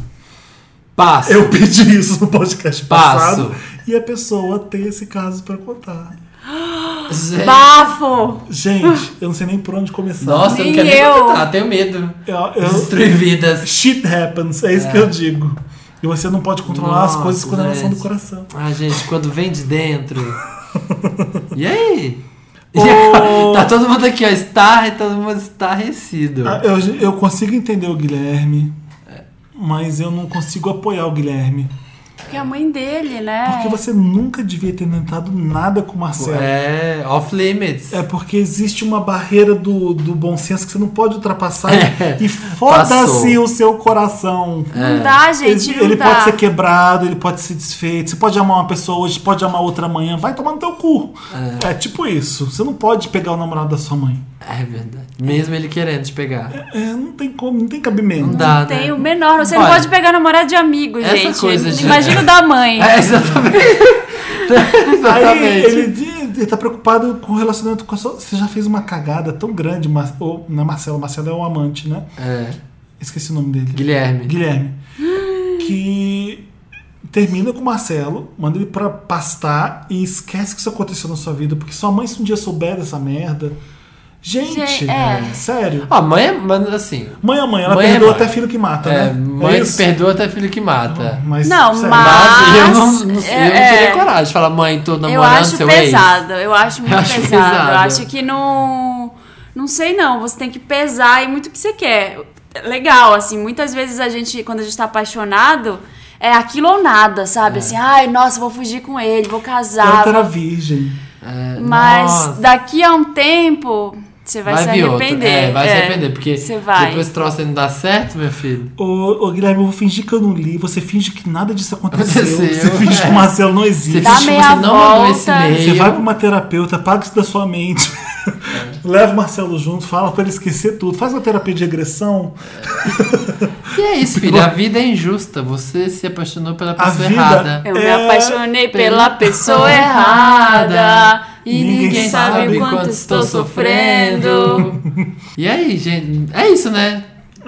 Passo. Eu pedi isso no podcast Passo. passado e a pessoa tem esse caso pra contar. Gente, Bafo! Gente, eu não sei nem por onde começar. Nossa, eu Nem não quero nem eu. contar, tenho medo. Eu- eu- Destruir vidas. shit happens, é isso que eu digo. E você não pode controlar as Nossa, coisas quando elas são do coração. Ah, gente, quando vem de dentro. E aí? Tá todo mundo aqui, ó, está e todo mundo estarrecido. Ah, Eu, eu consigo entender o Guilherme, mas eu não consigo apoiar o Guilherme. Porque é a mãe dele, né? Porque você nunca devia ter tentado nada com o Marcelo. É, off limits. É porque existe uma barreira do, do bom senso que você não pode ultrapassar. É. E foda-se o seu coração. Não dá, gente, ele não ele dá. pode ser quebrado, ele pode ser desfeito. Você pode amar uma pessoa hoje, pode amar outra amanhã. Vai tomar no teu cu. É. tipo isso. Você não pode pegar o namorado da sua mãe. É verdade. Mesmo ele querendo te pegar. É, não tem como, não tem cabimento. Não dá, Tem né? o menor. Você não Olha, pode pegar namorado de amigo, essa gente. coisa de- Imagina o da mãe. É, exatamente. Aí exatamente. ele, ele tá preocupado com o relacionamento com a sua. Você já fez uma cagada tão grande, Mar... ou, não é Marcelo, Marcelo é um amante, né? É, Esqueci o nome dele. Guilherme. Guilherme. Que termina com o Marcelo, manda ele pra pastar e esquece que isso aconteceu na sua vida, porque sua mãe, se um dia souber dessa merda. Gente, Gente, é. sério. Ó, mãe é, mas assim. Mãe é mãe, ela Mãe é perdoa mãe. até filho que mata, É, né? mãe é perdoa até filho que mata. Mas, Não, sério. mas- Mas eu não, não- eu não é- teria é. coragem de falar, mãe, tô Eu namorando acho seu pesado, eu acho muito Eu acho pesado. pesado. Eu acho que não. Não sei não, você tem que pesar e muito o que você quer. Legal, assim, muitas vezes a gente, quando a gente tá apaixonado, é aquilo ou nada, sabe? Assim, ai, nossa, vou fugir com ele, vou Eu casar. era vou- virgem. ex. É, Mas nossa. daqui a um tempo, você vai, se vir outro. arrepender. É, vai se É, arrepender, porque você vai. depois esse troço aí não dá certo, meu filho. Ô, ô, Guilherme, eu vou fingir que eu não li. Você finge que nada disso aconteceu. Aconteceu, Você finge é. que o Marcelo não Você existe. Dá finge que meia você não mandou esse volta. e-mail. Você vai pra uma terapeuta, paga isso da sua mente. Leva o Marcelo junto, fala pra ele esquecer tudo. Faz uma terapia de regressão. E é isso, filho. A vida é injusta. Você se apaixonou pela pessoa errada. Eu me É, apaixonei pela pela pessoa errada. E Ninguém ninguém, sabe quanto estou sofrendo. e aí, gente? É isso, né?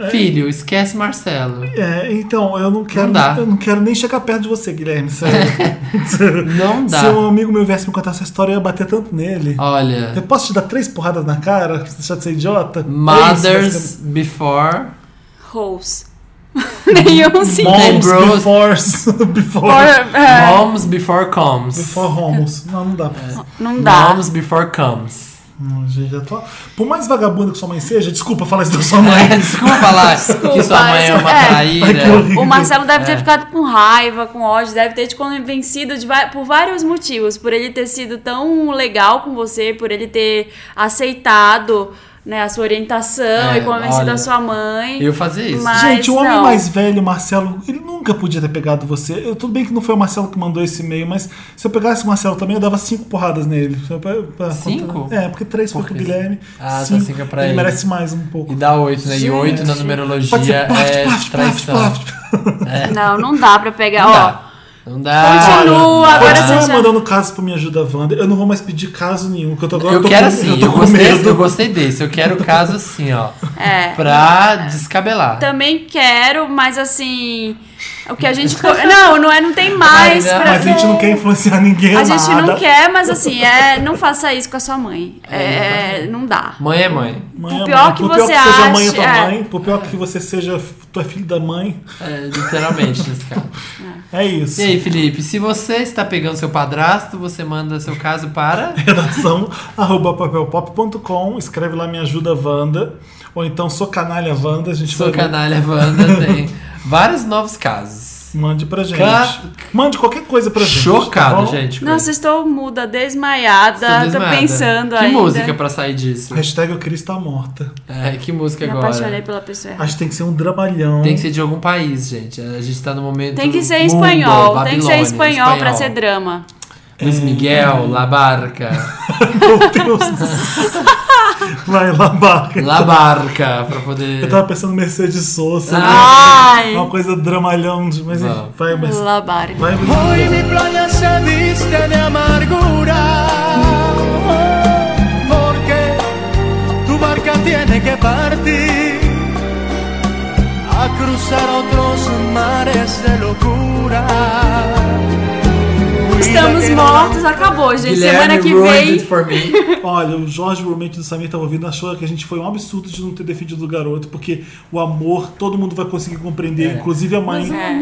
Filho, esquece Marcelo. É, então, eu não quero. Não dá. eu não quero nem chegar perto de você, Guilherme. Não dá. Se um amigo meu viesse me contar essa história, eu ia bater tanto nele. Eu Olha, posso te dar três porradas na cara? pra deixar de ser idiota? É isso, mothers before. Rose. Nenhum. Tem Moms before, before, é, Moms before comes. before homos. Não, não dá pra fazer. não dá. Moms before comes. Não, gente, tô... Por mais vagabunda que sua mãe seja, desculpa falar isso da sua mãe. É, desculpa falar que sua mãe é uma é. traíra. O Marcelo deve ter É. ficado com raiva, com ódio, deve ter te convencido de va- por vários motivos. Por ele ter sido tão legal com você, por ele ter aceitado né, a sua orientação É, e convencido olha, a sua mãe. Eu fazia isso. Mas Gente, o homem não. mais velho, Marcelo, ele nunca podia ter pegado você. Eu, tudo bem que não foi o Marcelo que mandou esse e-mail, mas se eu pegasse o Marcelo também, eu dava cinco porradas nele. Pra- pra Cinco? contar. É, porque três foi Por pro? Guilherme. Ah, tá, cinco, cinco é pra ele. ele. merece mais um pouco. E dá oito, né? E Gente. oito na Pode numerologia ser plaft, é plaft, plaft, traição. plaft. Não, não dá pra pegar. Não Ó, dá. Não dá. Continua, agora Continua você já- mandando caso pro Me Ajuda Wanda. Eu não vou mais pedir caso nenhum, que eu tô agora Eu tô quero com, assim, eu tô eu com gostei, medo. eu gostei desse. Eu quero o caso assim, ó. é. Pra descabelar. Também quero, mas assim. O que a gente. Não, não é, não tem mais. Mas, pra- Mas a gente não quer influenciar ninguém A gente nada. não quer, mas assim, é, não faça isso com a sua mãe. É, não dá. Mãe é mãe. Mãe Por é pior mãe. que por você pior que seja a mãe ache, tua é. mãe, por pior que você seja tu é filho da mãe, É, literalmente, nesse caso. é isso. E aí, Felipe, se você está pegando seu padrasto, você manda seu caso para. Redação arroba papelpop.com, escreve lá Me Ajuda Wanda, ou então Sou Canalha Wanda, a gente Sou vai canalha Wanda, tem vários novos casos. Mande pra gente. Ca- Mande qualquer coisa pra gente. Chocado, tá gente. Nossa, estou muda, desmaiada. Estou Tô desmaiada. pensando Que ainda. música pra sair disso? Hashtag eu queria estar morta. É, que música Me agora? apaixonei pela pessoa errada. Acho que tem que ser um dramalhão. Tem que ser de algum país, gente. A gente tá no momento. Tem que ser em espanhol. Tem que ser em Babilônia, espanhol, pra ser drama. Luiz Miguel, La Barca. Meu Deus do céu. Vai lá, Barca. La Barca, pra poder. Eu tava pensando Mercedes Sosa. Ai! Uma coisa dramalhão. de- Mas vai, mas Labarca. vai. Hoy mi playa se viste de amargura, porque tu barca tiene que partir. a cruzar otros mares de locura. Estamos mortos, acabou, gente. Semana que vem. it for me. Olha, o Jorge, o roommate do Samir, tava ouvindo, achou que a gente foi um absurdo de não ter defendido o garoto, porque o amor todo mundo vai conseguir compreender, É. inclusive a mãe. É.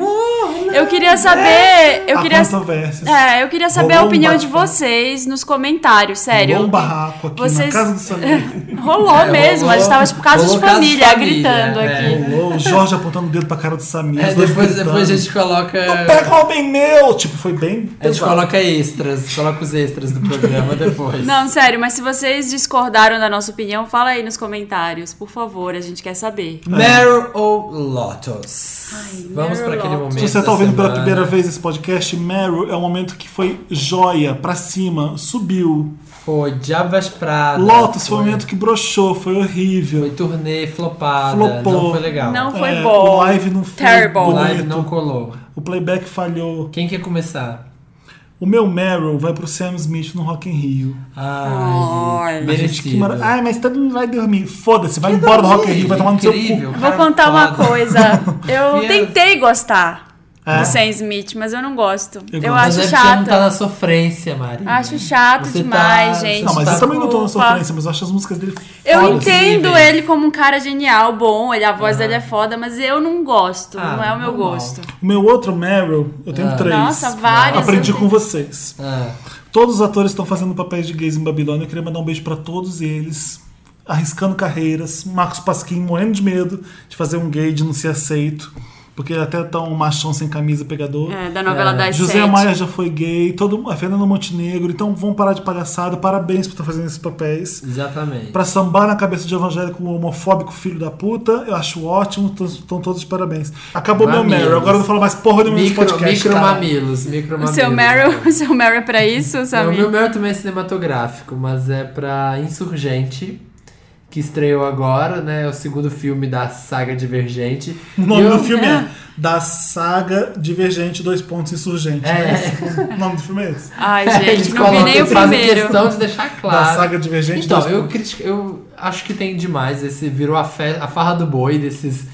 Eu queria saber. Eu queira, controvérsias. é, eu queria saber a Rolou um opinião de bate- vocês nos comentários, sério. Rolou um barraco aqui Vocês- na casa do Samir. Rolou É, mesmo, a gente tava tipo casa de rolou casa de família, família, gritando é. aqui. Rolou o Jorge apontando o dedo pra cara do Samir. É, depois, depois a gente coloca. Não pega o homem meu! Tipo, foi bem. A gente pesado. Coloca extras, coloca os extras do programa depois. Não, sério, mas se vocês discordaram da nossa opinião, fala aí nos comentários, por favor, a gente quer saber. Meryl ou Lotus? Vamos Meryl para aquele Lotus. momento. Se você tá ouvindo pela semana. primeira vez esse podcast, Meryl é um momento que foi joia, pra cima, subiu. Foi Diabo Veste Prada. Lotus foi um momento que broxou, foi horrível. Foi turnê flopada. Flopou. Não foi legal. Não foi É, bom. O live não foi Terrible. O live não colou. O playback falhou. Quem quer começar? O meu Meryl vai pro Sam Smith no Rock in Rio. Ai, Ai. merecido. Que mara... Ai, mas todo mundo vai dormir. Foda-se, vai embora do Rock in Rio, vai tomar no seu cu. Vou contar uma coisa. Eu tentei gostar É? do Sam Smith, mas eu não gosto. Eu Eu, acho é porque você não chato. tá na sofrência, Mari. Acho chato Você tá- demais, você gente. Não, mas tá eu também não tô na sofrência, mas eu acho as músicas dele Eu fodas. entendo ele como um cara genial, bom, ele, a voz dele é foda, mas eu não gosto. Ah, não é o meu normal. gosto. O meu outro Meryl, eu tenho Ah. três. Nossa, vários. Aprendi com vocês. Ah, Todos os atores estão fazendo papéis de gays em Babilônia. Eu queria mandar um beijo pra todos eles. Arriscando carreiras. Marcos Pasquim morrendo de medo de fazer um gay, de não ser aceito. Porque até tá um machão sem camisa pegador. É, da novela É. das José sete. Maia já foi gay, todo, a Fernanda Montenegro, então vamos parar de palhaçada, parabéns por estar fazendo esses papéis. exatamente. Pra sambar na cabeça de evangélico um homofóbico filho da puta, eu acho ótimo, estão todos de parabéns. Acabou meu Mamilos. Meryl, agora eu não falo mais porra nenhuma nesse Micro, podcast. micro cara. mamilos, micro O mamilos. seu Meryl, o seu Meryl é pra isso, Não, o sabe? meu Meryl também é cinematográfico, mas é pra Insurgente, que estreou agora, né? É o segundo filme da saga Divergente. O nome eu- do filme é Da Saga Divergente, dois pontos insurgente. É. né? O nome do filme é esse? Ai, Eles gente, não vi colocam- nem o eles primeiro. questão de deixar claro. Da Saga Divergente, Então, dois eu, pontos. critico, eu acho que tem demais. Esse virou a, fe- a farra do boi desses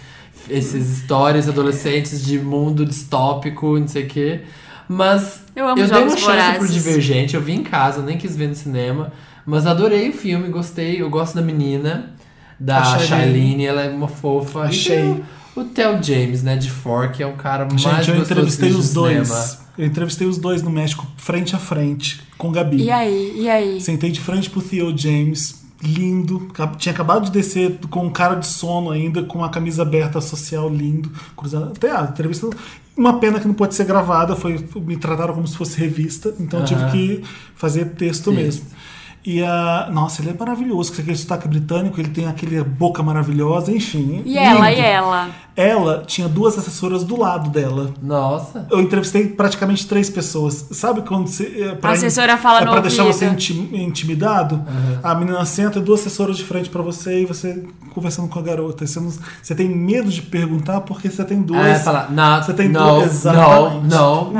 esses histórias adolescentes de mundo distópico, não sei o quê. Mas Eu amo dei Jogos uma chance pro Vorazes. Divergente, eu vi em casa, eu nem quis ver no cinema. Mas adorei o filme, gostei. Eu gosto da menina, da Shailene. Ela é uma fofa. Achei. O Theo James, né, de Fork, é um cara mais Gente, eu entrevistei que os dois. cinema. Eu entrevistei os dois no México, frente a frente, com Gabi. E aí, e aí? Sentei de frente pro Theo James, lindo. Tinha acabado de descer com um cara de sono ainda, com a camisa aberta social, lindo. Cruzada. Até a entrevista. Uma pena que não pode ser gravada, foi, me trataram como se fosse revista, então eu tive que fazer texto Texto. mesmo. E a. Nossa, ele é maravilhoso, com aquele sotaque britânico, ele tem aquele boca maravilhosa, enfim. E ela, lindo. e ela? Ela tinha duas assessoras do lado dela. Nossa. Eu entrevistei praticamente três pessoas. Sabe quando você. É pra, A assessora fala é no pra deixar você inti- intimidado? A menina senta, duas assessoras de frente pra você e você conversando com a garota. Você, não- você tem medo de perguntar porque você tem duas. É, fala, not, Você tem no, duas. Exatamente. Mas. Não,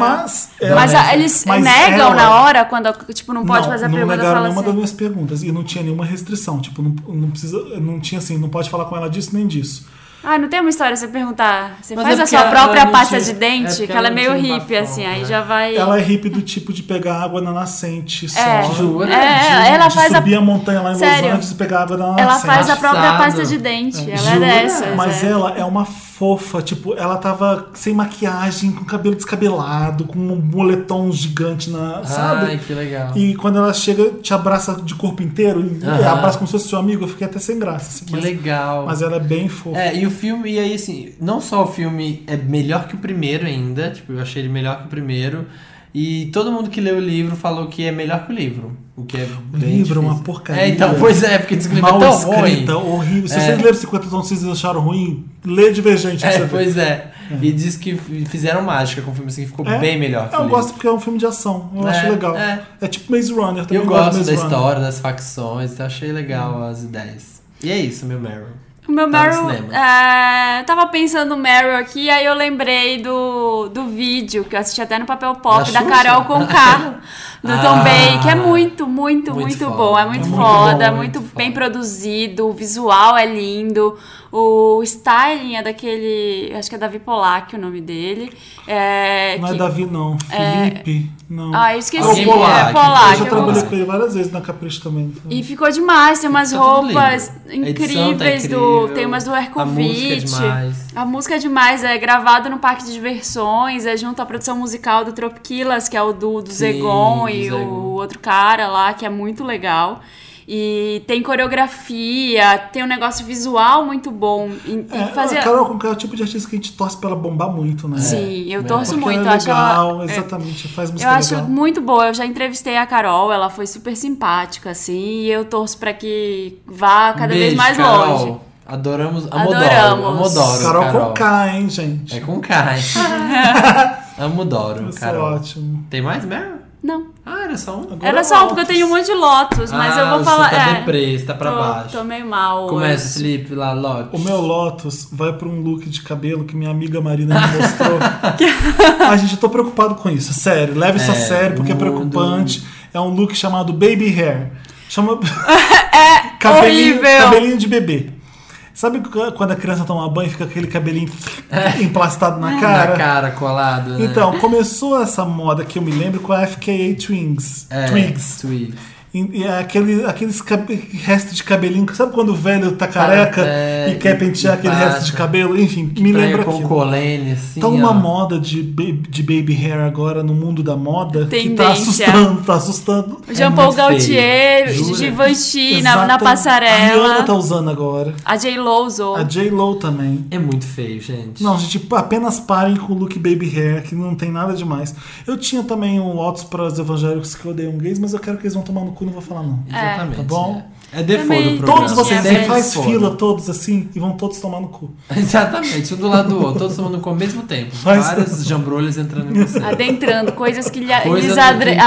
ela- Mas mas- a- eles mas negam ela- na hora, quando, tipo, não pode não, fazer a não pergunta negaram fala nenhuma das assim. minhas perguntas. E não tinha nenhuma restrição. Tipo, não, não precisa. Não tinha assim, não pode falar com ela disso nem disso. Ah, não tem uma história você perguntar. Você Mas faz é a sua ela- própria ela pasta tinha- de é dente, porque que ela é ela meio hippie, bafão, assim, aí né? já vai. Ela é hippie do tipo de pegar água na nascente só. É, Jura? é, ela de faz a. subir a montanha lá em Sério? Los Angeles e pegar água na Ela nascente. faz a própria Passado. pasta de dente. Ela é Jura? dessas. Mas é. ela é uma fofa, tipo, ela tava sem maquiagem, com cabelo descabelado, com um moletom gigante na. Sabe? Ai, que legal. E quando ela chega, te abraça de corpo inteiro, e abraça como se fosse seu amigo, eu fiquei até sem graça. assim, Que mas, legal. mas ela é bem fofa. É, e o filme, e aí assim, não só o filme é melhor que o primeiro ainda, tipo, eu achei ele melhor que o primeiro, e todo mundo que leu o livro falou que é melhor que o livro, o que é O bem livro é uma porcaria. É, então, pois é, porque diz que o livro Mal é tão escrita, ruim. horrível. Se É. vocês leram 50 tons e acharam ruim, lê Divergente É, ver. pois é. E diz que fizeram mágica com o filme, assim, que ficou É, bem melhor que o Eu livro. gosto porque é um filme de ação. Eu É, acho legal. é. É, tipo Maze Runner. Também Eu gosto da Runner. história, das facções, então achei legal as ideias. E é isso, meu Meryl. O meu Tá Meryl. cinema. É, tava pensando no Meryl aqui, aí eu lembrei do, do vídeo que eu assisti até no papel pop Da da? Carol Conká. Do Ah, Tom Bay, que é muito, muito, muito muito, bom. É muito É muito foda, bom, muito, muito bem foda. produzido, o visual é lindo, o styling é daquele. Acho que é Davi Polak o nome dele. É, Não é que- Davi, não. Felipe, não. Ah, eu esqueci. Alguém é Polak. Polak. eu já trabalhei com ele várias vezes na Capricho também. E ficou demais, tem umas Tá tudo roupas tá incríveis do. incrível, Tem umas do a música é Ercovitch. demais. A música é demais, é gravado no Parque de Diversões, é junto à produção musical do Tropiquilas, que é o do, do Sim, Zegon do e Zegon. o outro cara lá, que é muito legal. E tem coreografia, tem um negócio visual muito bom. E, e É, fazia... A Carol Conká é o tipo de artista que a gente torce pra ela bombar muito, né? Sim, eu torço Porque muito. ela é acho legal, ela, é, exatamente, faz música eu acho legal. muito boa. Eu já entrevistei a Carol, ela foi super simpática, assim, e eu torço pra que vá cada Um vez beijo, mais Carol. longe. Adoramos, amodoro, Adoramos. amodoro, Carol, Carol. Conká, hein, gente? É com K, hein? Amodoro, Isso é Carol. ótimo. Tem mais mesmo? Não, Ah, era só um. Agora era é só um, porque eu Lotus. tenho um monte de lotos, mas ah, eu vou você falar. tá é, deprê, você tá pra tô, baixo. tô meio mal. Começa, hoje. Felipe, lá, Lote. O meu Lotus vai pra um look de cabelo que minha amiga Marina me mostrou. Ai, gente, eu tô preocupado com isso. Sério, leve isso a É, sério, porque é mundo- preocupante. É um look chamado Baby Hair. Chama. cabelinho, horrível. cabelinho de bebê. Sabe qu- quando a criança toma banho e fica aquele cabelinho emplastado na cara? Na cara, colado, né? Então, começou essa moda que eu me lembro com a FKA Twigs. é, Twigs. Twigs. E, e é aquele, aqueles resto de cabelinho. Sabe quando o velho tá careca É, e quer pentear aquele passa. resto de cabelo? Enfim, me Prega lembra com aquilo. colene, assim, Tá uma ó. moda de, ba- de baby hair agora no mundo da moda que tá Tendência. assustando, tá assustando. O Jean Paul. Gaultier? Givenchy na, na Exata- A Rihanna passarela. tá usando agora. A J-Lo usou. A J-Lo também. É muito feio, gente. Não, gente, apenas parem com o look baby hair, que não tem nada demais. Eu tinha também um Lotus para os evangélicos que odeiam gays, mas eu quero que eles vão tomar no cu, não vou falar não. Exatamente. Tá bom? É default Também. do programa. Todos vocês, é faz default. fila todos assim e vão todos tomar no cu. Exatamente, um do lado do outro, todos tomando com ao mesmo tempo. Mas- Várias jambrolhas entrando em você. Adentrando, coisas que Coisa lhes do- adentram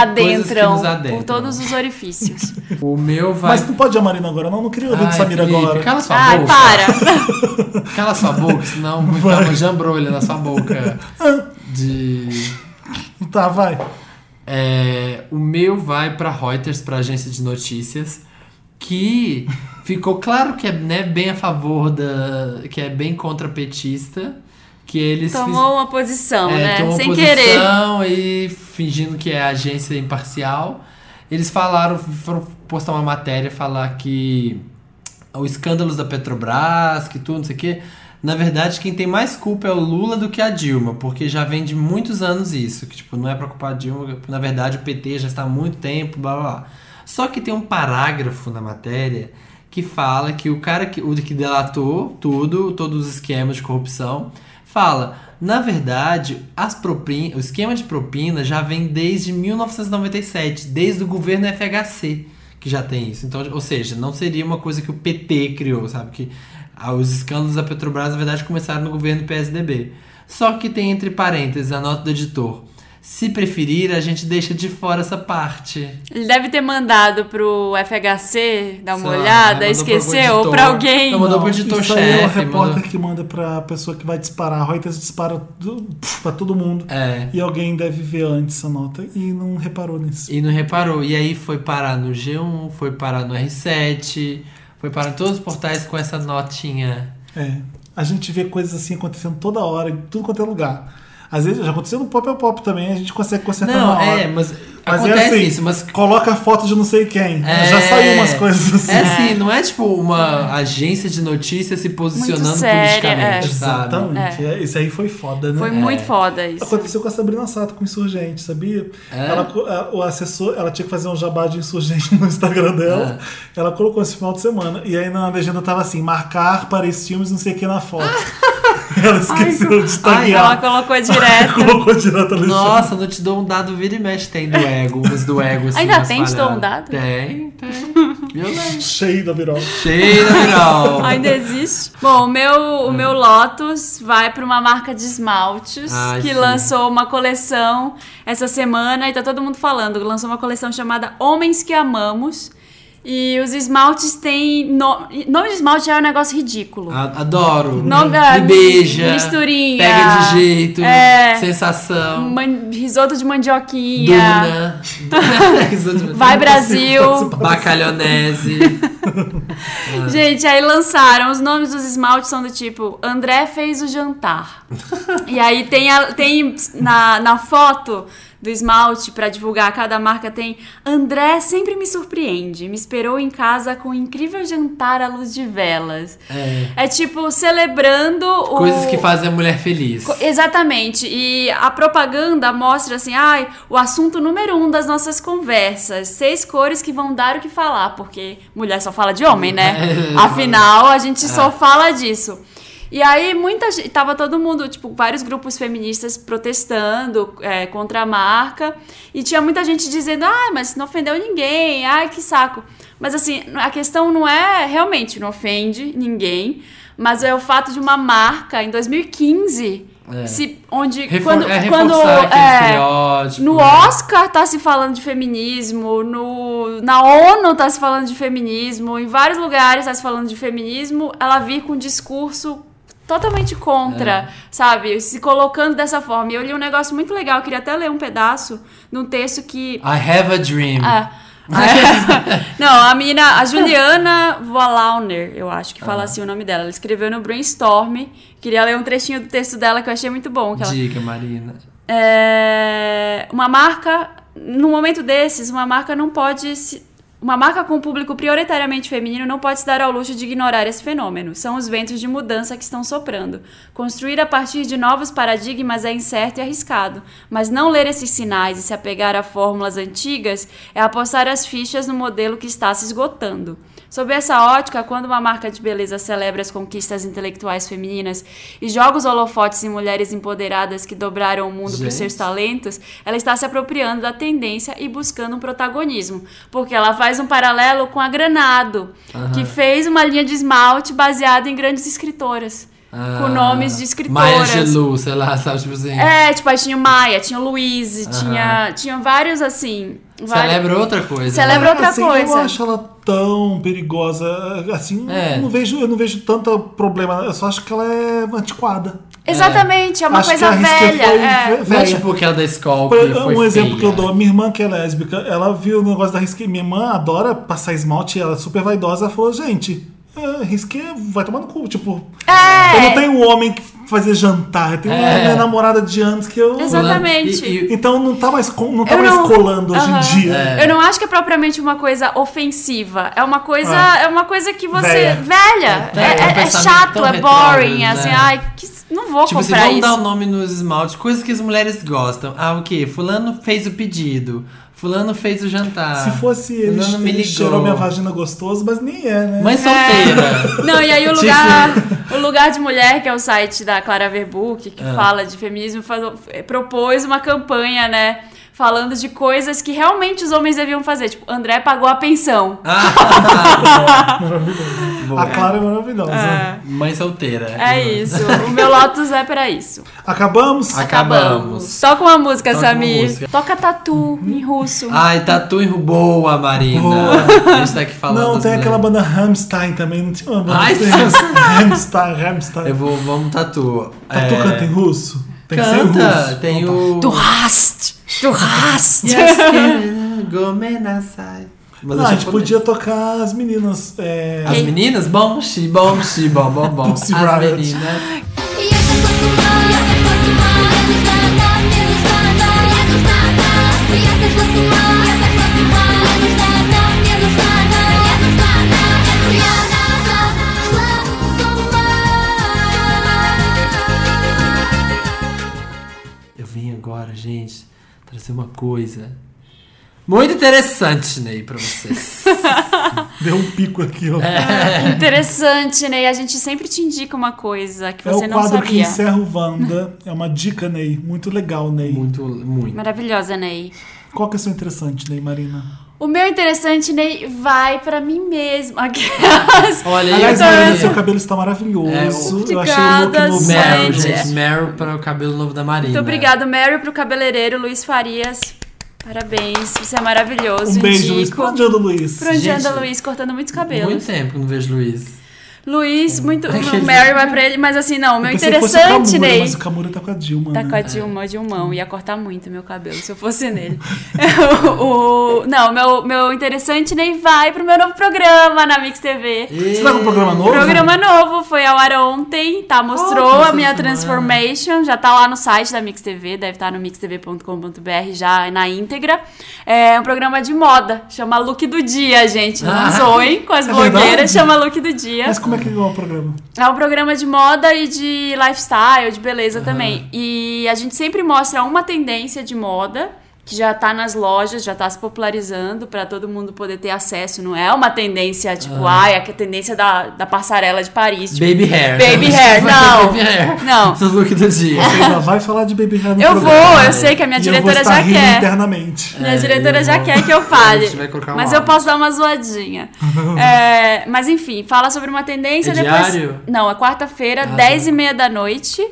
adentram. por todos os orifícios. O meu vai. Mas não pode a Marina agora, não. Não queria ouvir Ai, de Samira Felipe, agora. Cala sua Ai, boca. para! Cala sua boca, senão vai ficar uma jambrolha na sua boca. De. Tá, vai. É, o meu vai pra Reuters, pra agência de notícias, que ficou claro que é né, bem a favor da. que é bem contra petista. Que eles fiz- Tomou uma posição, É, né? tomou Sem querer. posição e fingindo que é agência imparcial. Eles falaram, foram postar uma matéria, falar que os escândalos da Petrobras, que tudo, não sei o quê. Na verdade, quem tem mais culpa é o Lula do que a Dilma, porque já vem de muitos anos isso, que tipo, não é pra culpar a Dilma, na verdade o PT já está há muito tempo, blá blá blá. Só que tem um parágrafo na matéria que fala que o cara que, o que delatou tudo, todos os esquemas de corrupção, fala, na verdade, as propin, o esquema de propina já vem desde 1997, desde o governo FHC, que já tem isso. Então, ou seja, não seria uma coisa que o PT criou, sabe? Que os escândalos da Petrobras, na verdade, começaram no governo PSDB. Só que tem entre parênteses a nota do editor. Se preferir, a gente deixa de fora essa parte. Ele deve ter mandado pro FHC dar uma Sei lá, olhada, né? Mandou pro esqueceu, ou pra alguém. Não, mandou Não, pro aí é o editor-chefe. repórter mandou- que manda pra pessoa que vai disparar. A Reuters dispara pra todo mundo. É. E alguém deve ver antes a nota e não reparou nisso. E não reparou. E aí foi parar no G1, foi parar no R7, foi parar em todos os portais com essa notinha. É. A gente vê coisas assim acontecendo toda hora, em tudo quanto é lugar. Às vezes já aconteceu no Pop é Pop também, a gente consegue consertar Não, na hora. é, mas, Mas acontece é assim, isso, mas coloca a foto de não sei quem. É, Já saiu umas coisas assim. É assim, não é tipo uma agência de notícias se posicionando Muito séria, politicamente, é. sabe? Exatamente. É, Isso aí foi foda, né? Foi muito foda isso. Aconteceu com a Sabrina Sato com Insurgente, sabia? É? Ela, a- o assessor, ela tinha que fazer um jabá de Insurgente no Instagram dela. É. Ela colocou esse final de semana. E aí na legenda tava assim: marcar para esses filmes, não sei o que na foto. ela esqueceu de Ai, ela taguear. colocou direto. colocou direto ali. Nossa, não te dou um dado vira e mexe, tem do ego, uns do ego assim. Ainda tem, te dou um dado? Tem, tem. Violento. Cheio da virola. Cheio da viral. Ainda existe. Bom, o meu, o meu Lotus vai para uma marca de esmaltes Ai, que sim. lançou uma coleção essa semana e tá todo mundo falando. Lançou uma coleção chamada Homens que Amamos. E os esmaltes têm. No... Nome de esmalte já é um negócio ridículo. Adoro. Nome- Me beija. Misturinha. Pega de jeito. É. Sensação. Man- Risoto de mandioquinha. Duna. Vai Brasil! Bacalhonese. Gente, aí lançaram. Os nomes dos esmaltes são do tipo: André fez o jantar. e aí tem, a- tem na, na foto do esmalte pra divulgar cada marca tem André sempre me surpreende, me esperou em casa com um incrível jantar à luz de velas. É. É tipo celebrando o Coisas que fazem a mulher feliz. Exatamente. E a propaganda mostra assim, ai, o assunto número um das nossas conversas. Seis cores que vão dar o que falar, porque mulher só fala de homem, né? É. Afinal, a gente só fala disso. E aí, muita gente. Tava todo mundo, tipo, vários grupos feministas protestando é, contra a marca. E tinha muita gente dizendo, ah, mas não ofendeu ninguém, ai, que saco. Mas assim, a questão não é realmente, não ofende ninguém. Mas é o fato de uma marca, em 2015, É. se, onde. Refor quando, é quando é, no né? Oscar tá se falando de feminismo, no, na ONU tá se falando de feminismo, em vários lugares tá se falando de feminismo, ela vir com um discurso totalmente contra, É. sabe? Se colocando dessa forma. E eu li um negócio muito legal, eu queria até ler um pedaço num texto que. I have a dream. Ah, Não, a menina, a Juliana Vollauner, eu acho que fala assim o nome dela. Ela escreveu no Brainstorm. Queria ler um trechinho do texto dela que eu achei muito bom. Ela, Diga, Marina. é, uma marca, no momento desses, uma marca não pode se. Uma marca com público prioritariamente feminino não pode se dar ao luxo de ignorar esse fenômeno. São os ventos de mudança que estão soprando. Construir a partir de novos paradigmas é incerto e arriscado, mas não ler esses sinais e se apegar a fórmulas antigas é apostar as fichas no modelo que está se esgotando. Sob essa ótica, quando uma marca de beleza celebra as conquistas intelectuais femininas e joga os holofotes em mulheres empoderadas que dobraram o mundo Gente. seus talentos, ela está se apropriando da tendência e buscando um protagonismo. Porque ela faz um paralelo com a Granado, que fez uma linha de esmalte baseada em grandes escritoras. Com nomes de Maya escritoras. Gelou, sei lá, sabe? Tipo assim. É, tipo, aí tinha o Maia, tinha o Luiz, tinha, tinha vários assim. vários- Celebra outra coisa. Celebra né? outra assim, Eu coisa. não acho ela tão perigosa. Assim, É. eu não vejo, eu não vejo tanto problema. Eu só acho que ela é antiquada. Exatamente, é uma Acho que coisa velha. foi é. ve- Não é velha. tipo aquela da escola Por- que foi um exemplo feia. que eu dou, minha irmã que é lésbica, ela viu o negócio da Risqué. Minha irmã adora passar esmalte, ela é super vaidosa, ela falou, gente, é, Risqué vai tomar no cu, tipo... É. Eu não tenho um homem que fazer jantar, eu tenho uma É. minha namorada de anos que eu... Exatamente. E- e- Então não tá mais, não tá Eu mais não- colando hoje em dia. É. Eu não acho que é propriamente uma coisa ofensiva. É uma coisa, Ah. é uma coisa que você. Velha. Velha. É, É, é um é- é chato, é retrógrado, boring. né? Assim, ai, que, não vou Tipo assim, comprar vamos isso. dar o nome nos esmaltes, coisas que as mulheres gostam. Ah, o quê? Fulano fez o pedido. Fulano fez o jantar. Se fosse ele, Fulano me ele cheirou minha vagina gostoso, mas nem é, né? Mãe solteira. Não, e aí o Tipo- lugar, o lugar de mulher, que é o site da Clara Verbuck, que Ah. fala de feminismo, faz- propôs uma campanha, né? Falando de coisas que realmente os homens deviam fazer. Tipo, André pagou a pensão. A Clara é maravilhosa. Mãe solteira. É isso. O meu Lotus é pra isso. Acabamos? Acabamos. Toca uma música, Toca uma Samir. música. Toca tatu em russo. Ai, tatu em boa, Marina. Boa. A gente tá aqui falando. Não, tem aquela banda Rammstein também, não tinha uma banda Ai, Rammstein, Rammstein. Eu vou, vamos tatu. Tatu É, canta em russo? Tem que ser em Canta, tem Então o. Du hast! Du hast! Gomenasai. Mas é Ah, a gente japonês. podia tocar as meninas. É... As meninas? Bom, xi, bom, xi, bom, bom, bom. As Riot. meninas. E trazer uma coisa muito interessante, Ney, pra vocês. Deu um pico aqui, ó. É. Interessante? E a gente sempre te indica uma coisa que É você o não quadro que sabia. encerra o Wanda. É uma dica, Ney. Muito legal, Ney. muito, muito. Maravilhosa, Ney. Qual que é o seu interessante, Ney, Marina? O meu interessante, Ney, vai pra mim mesma. Aquelas. Olha, Aliás, eu Marina, seu cabelo está maravilhoso. É, eu achei o look Obrigada, novo. Meryl, Gente. gente. Meryl para o cabelo novo da Marina. Muito obrigado, Mary, pro cabeleireiro Luiz Farias. Parabéns, você é maravilhoso. Um beijo, Luiz. indico. Pra onde anda o Luiz? Pra onde Gente, anda Luiz cortando muitos cabelos. Muito tempo que não vejo Luiz. Luiz, muito. Aquele- O Mary vai pra ele, mas assim, não, o meu interessante, Ney. Mas o Camura tá com a Dilma, Tá né? com a Dilma de um mão, ia cortar muito meu cabelo se eu fosse nele. o, o- não, meu, meu interessante nem vai pro meu novo programa na Mix TV. Você tá com um programa novo? Programa novo, foi ao ar ontem, tá? Mostrou Oh, a minha transformation, já tá lá no site da Mix TV, deve estar no mixtv.com.br já na íntegra. É um programa de moda, chama Look do Dia, gente. Não Ah. zoem com as É blogueiras, verdade? chama Look do Dia. Mas como é que é o programa? É um programa de moda e de lifestyle, de beleza também. E a gente sempre mostra uma tendência de moda que já tá nas lojas, já tá se popularizando pra todo mundo poder ter acesso. Não é uma tendência tipo, ai, a tendência da, da passarela de Paris. Tipo, Baby hair. Baby hair, não. Baby hair. Não. Seus look do dia. Você ainda vai falar de Baby Hair no Eu programa. vou, eu sei que a minha E eu vou diretora estar já quer. internamente. Minha É, diretora eu já vou- quer que eu fale. A gente vai colocar mas eu posso dar uma zoadinha. É, mas enfim, fala sobre uma tendência É depois. diário? Não, é quarta-feira, Ah, 10 tá. e meia da noite.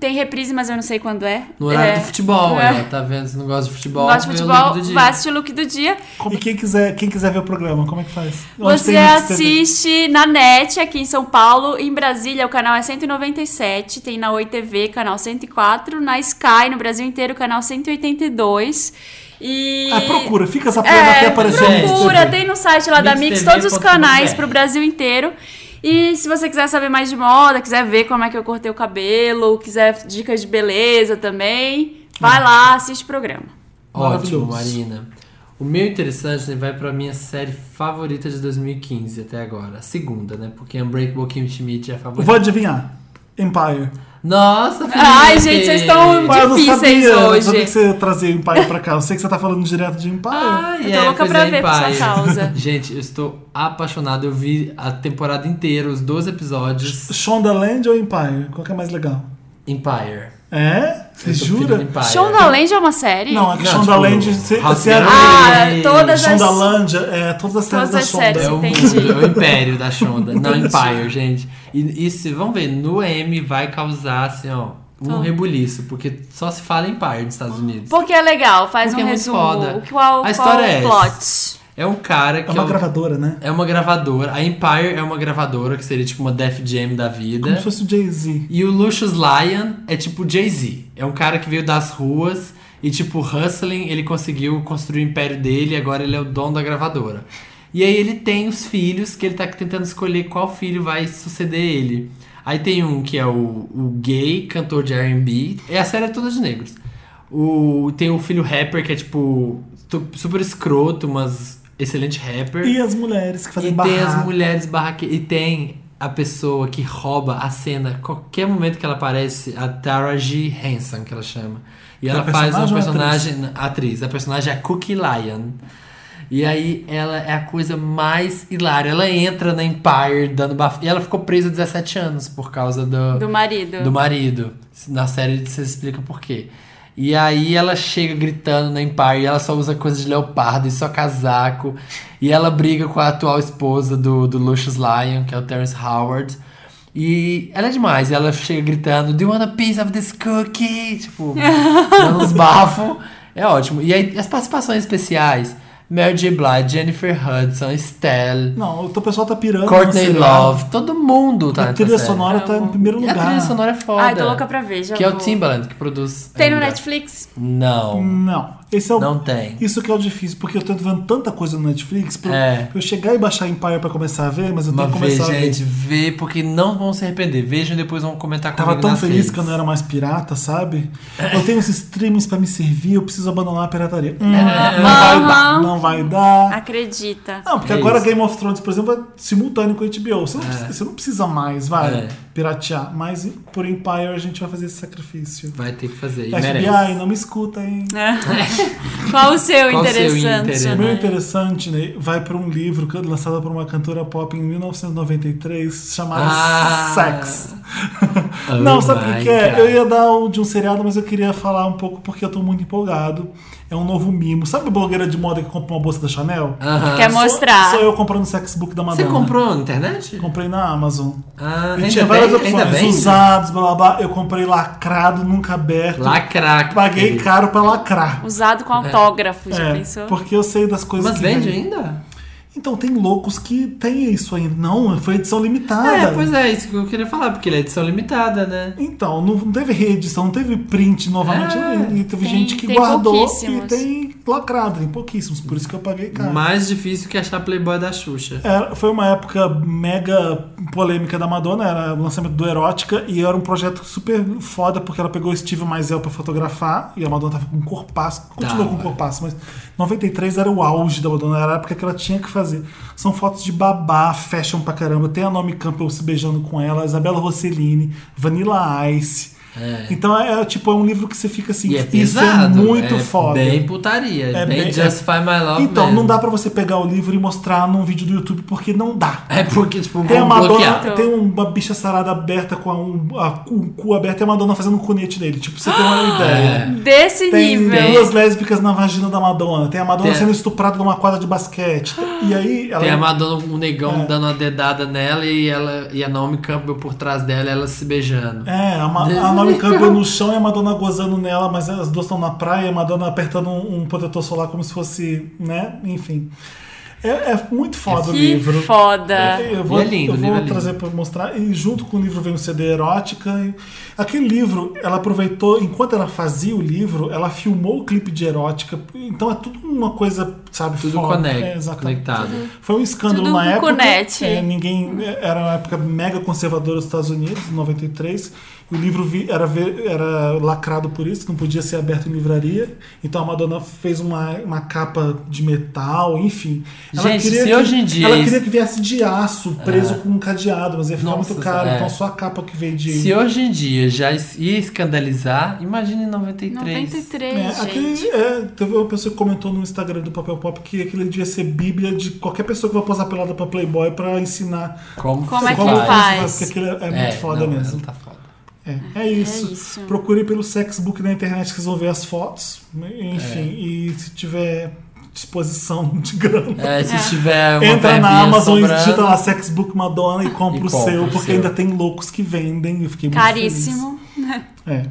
Tem reprise, mas eu não sei quando é. No horário é, do futebol, é. tá vendo? Se não gosta de futebol, Gosta de futebol, vai assistir o look do dia. E quem quiser, quem quiser ver o programa, como é que faz? Onde Você Mix TV? assiste na net aqui em São Paulo. Em Brasília, o canal é 197. Tem na Oi TV, canal 104. Na Sky, no Brasil inteiro, canal 182. E... Ah, procura, fica essa porra até É, aparecer no Mix procura, TV. tem no site lá da Mix todos os canais pro Brasil inteiro. E se você quiser saber mais de moda, quiser ver como é que eu cortei o cabelo, quiser dicas de beleza também, vai lá, assiste o programa. Ótimo. Marina. O meu interessante né, vai pra minha série favorita de 2015 até agora. A segunda, né? Porque Unbreakable Kim Schmidt é a favorita. Vou adivinhar. Empire. Nossa, Felipe! Ai, gente, vocês estão- eu não Difíceis sabia, eu não hoje. sabia que você ia trazer Empire pra cá. Eu sei que você tá falando direto de Empire. Ai, Eu tô louca pois pra é, ver por sua Empire. causa. Gente, eu estou apaixonado. Eu vi a temporada inteira, os 12 episódios. Shondaland ou Empire? Qual que é mais legal? Empire. É? Você tô jura? Shondaland é uma série? Não, é que Não, Shondaland... tipo, Ah, todas as- Shondaland é todas as séries Todas da as Shonda. séries, É o é o império da Shonda. Não, Empire, gente. E isso, vamos ver, no M vai causar, assim, ó, um Então. rebuliço. Porque só se fala Empire nos Estados Unidos. Porque é legal, faz Porque um é muito resumo. foda. O qual, A história qual é o plot? É um cara É que uma é, gravadora, né? é uma gravadora. A Empire é uma gravadora, que seria tipo uma Def Jam da Como vida. se fosse o Jay-Z. E o Lucius Lyon é tipo Jay-Z. É um cara que veio das ruas e, tipo, hustling, ele conseguiu construir o império dele e agora ele é o dono da gravadora. E aí ele tem os filhos que ele tá tentando escolher qual filho vai suceder ele. Aí tem um que é o, o gay, cantor de R&B. E a série é toda de negros. O, tem o filho rapper que é, tipo, super escroto, mas excelente rapper. E as mulheres que fazem E tem as mulheres barraque E tem a pessoa que rouba a cena, qualquer momento que ela aparece, a Tara G. Hanson, que ela chama. E É ela a faz uma personagem personagem. Atriz. A personagem é a Cookie Lion. E aí ela é a coisa mais hilária. Ela entra na Empire dando bafo. E ela ficou presa 17 anos por causa do, Do marido. do marido. Na série você explica por quê. E aí ela chega gritando na Empire e ela só usa coisa de leopardo e só casaco. E ela briga com a atual esposa do, do Lucius Lyon, que é o Terrence Howard. E ela é demais. E ela chega gritando, Do you want a piece of this cookie? Tipo, dando uns bafos. É ótimo. E aí as participações especiais. Mary J. Blige, Jennifer Hudson, Estelle, Não, o pessoal tá pirando. Courtney no. Love. Todo mundo tá A trilha série. sonora tá em primeiro E a lugar. trilha sonora é foda. Ai, tô louca pra ver, já Que é o vou. Timbaland que produz. Tem no ainda. Netflix? Não, Não. Esse é o... não tem. Isso que é o difícil, porque eu tô vendo tanta coisa no Netflix pra, É. pra eu chegar e baixar Empire pra começar a ver, mas eu tenho que vez, começar a ver. gente, vê, porque não vão se arrepender. Vejam e depois vão comentar comigo Tava tão nas feliz redes. que eu não era mais pirata, sabe? Eu tenho os streamings pra me servir, eu preciso abandonar a pirataria. Hum, É. não vai Aham. Não vai dar. Acredita. Não, porque É agora isso. Game of Thrones, por exemplo, é simultâneo com a HBO. Você não, precisa, você não precisa mais, vai, É. piratear. Mas por Empire a gente vai fazer esse sacrifício. Vai ter que fazer. E FBI, merece. não me escuta, hein? Qual o seu Qual seu interessante? O meu né? interessante, né, vai para um livro que- lançado por uma cantora pop em 1993 chamado Ah. Sex. Não, Oh sabe o que, é? God. Eu ia dar o de um seriado, mas eu queria falar um pouco porque eu tô muito empolgado. É um novo mimo. Sabe a blogueira de moda que compra uma bolsa da Chanel? Aham. Quer mostrar? Sou eu comprando o sexbook da Você Madonna. comprou na internet? Comprei na Amazon. Ah, E tinha bem, várias ainda opções. bem. Usados, blá blá blá. Eu comprei lacrado, nunca aberto. Lacrar. Paguei querido. caro pra lacrar. Usado com autógrafo, já É, pensou? porque eu sei das coisas Mas que vende vem. ainda? Então tem loucos que tem isso ainda. Não, foi edição limitada. É, pois é, isso que eu queria falar, porque ele é edição limitada, né? Então, não teve reedição, não teve print novamente. É, e teve tem- gente que tem guardou e tem lacrado, tem pouquíssimos. Por isso que eu paguei caro. Mais difícil que achar Playboy da Xuxa. Era- foi uma época mega polêmica da Madonna, era o lançamento do Erótica e era um projeto super foda porque ela pegou o Steve Maisel pra fotografar e a Madonna tava com um corpaço, continuou Tava. com um corpaço, mas 93 era o auge da Madonna, era a época que ela tinha que fazer. São fotos de babá, fashion pra caramba, tem a Naomi Campbell se beijando com ela, Isabella Rossellini, Vanilla Ice. É. Então é, é, tipo é um livro que você fica assim, E é isso pesado. é muito é foda. Bem putaria. É bem, bem- Justify My Love Então, mesmo. não dá pra você pegar o livro e mostrar num vídeo do YouTube porque não dá. É porque, tipo, Tem a vão Madonna, bloquear. tem uma bicha sarada aberta com a, um, a, cu- o cu aberto e a Madonna fazendo um cunete nele. Tipo, você tem uma ideia. Desse Tem nível. duas lésbicas na vagina da Madonna. Tem a Madonna Tem- sendo estuprada numa quadra de basquete. E aí ela. Tem a Madonna, um negão É. dando uma dedada nela e, ela, e a Naomi Campbell por trás dela, ela se beijando. É, a, Ma- a Naomi Campbell no chão e a Madonna gozando nela, mas as duas estão na praia a Madonna apertando um, um protetor solar como se fosse, né? Enfim. É, é muito foda o Que livro. foda. Eu vou, E é lindo, eu o vou livro é trazer pra mostrar. E junto com o livro vem um CD erótica. E aquele livro, ela aproveitou, enquanto ela fazia o livro, ela filmou o clipe de erótica. Então é tudo uma coisa, sabe, Tudo foda. conecta, É, exatamente. conectado. Foi um escândalo Tudo na época. conecte. É, ninguém era uma época mega conservadora dos Estados Unidos, em 93. O livro vi- era, era lacrado por isso, não podia ser aberto em livraria. Então a Madonna fez uma, uma capa de metal, enfim. Gente, se que, hoje em dia ela queria que viesse de aço, preso com um cadeado, mas ia ficar Nossa, muito caro. é. Então só a capa que veio de. Se hoje em dia já ia escandalizar, imagine em 93. 93, É, aquele, é, teve uma pessoa que comentou no Instagram do Papel Pop que aquele devia ser bíblia de qualquer pessoa que vai posar pelada pra Playboy pra ensinar Como, Como é que como faz? Porque aquilo é, é muito foda não, mesmo. ela tá foda. É, é isso. isso. Procure pelo Sexbook na internet que vocês vão ver as fotos. Enfim, e se tiver disposição de grana. É, se tiver uma Entra na Amazon e sobrando, digita lá Sexbook Madonna e compra E o compra seu, o porque seu. ainda tem loucos que vendem. Eu fiquei muito Caríssimo. É.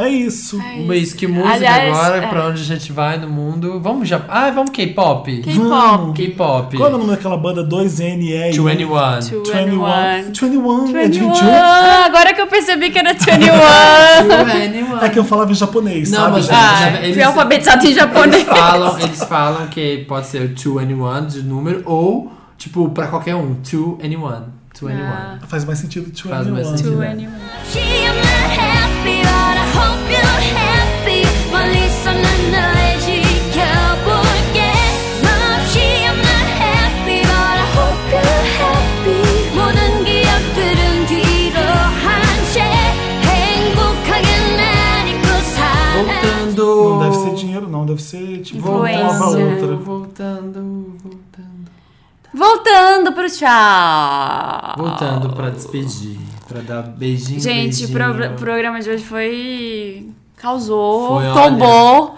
É isso. Um mês que música Aliás, agora, é. pra onde a gente vai no mundo. Vamos já. Ah, vamos K-pop. K-pop. K-pop. Qual é o nome daquela banda 2NE? 21. 21. 21. 21 é de 21? Ah, agora que eu percebi que era 21. 21. É que eu falava em japonês, Não, sabe? mas- gente? Ah, Eles- fui alfabetizado em japonês. Eles falam, eles falam que pode ser o 2 de número ou, tipo, pra qualquer um. 2 anyone. 2 Ah. Faz mais sentido 21. Faz mais sentido. 21. Não deve ser dinheiro, não. Deve ser tipo Influência. outra. Voltando, voltando. Voltando pro tchau. Voltando pra despedir. Pra dar beijinho, Gente, o pro- programa de hoje foi. causou, Foi, olha. tombou.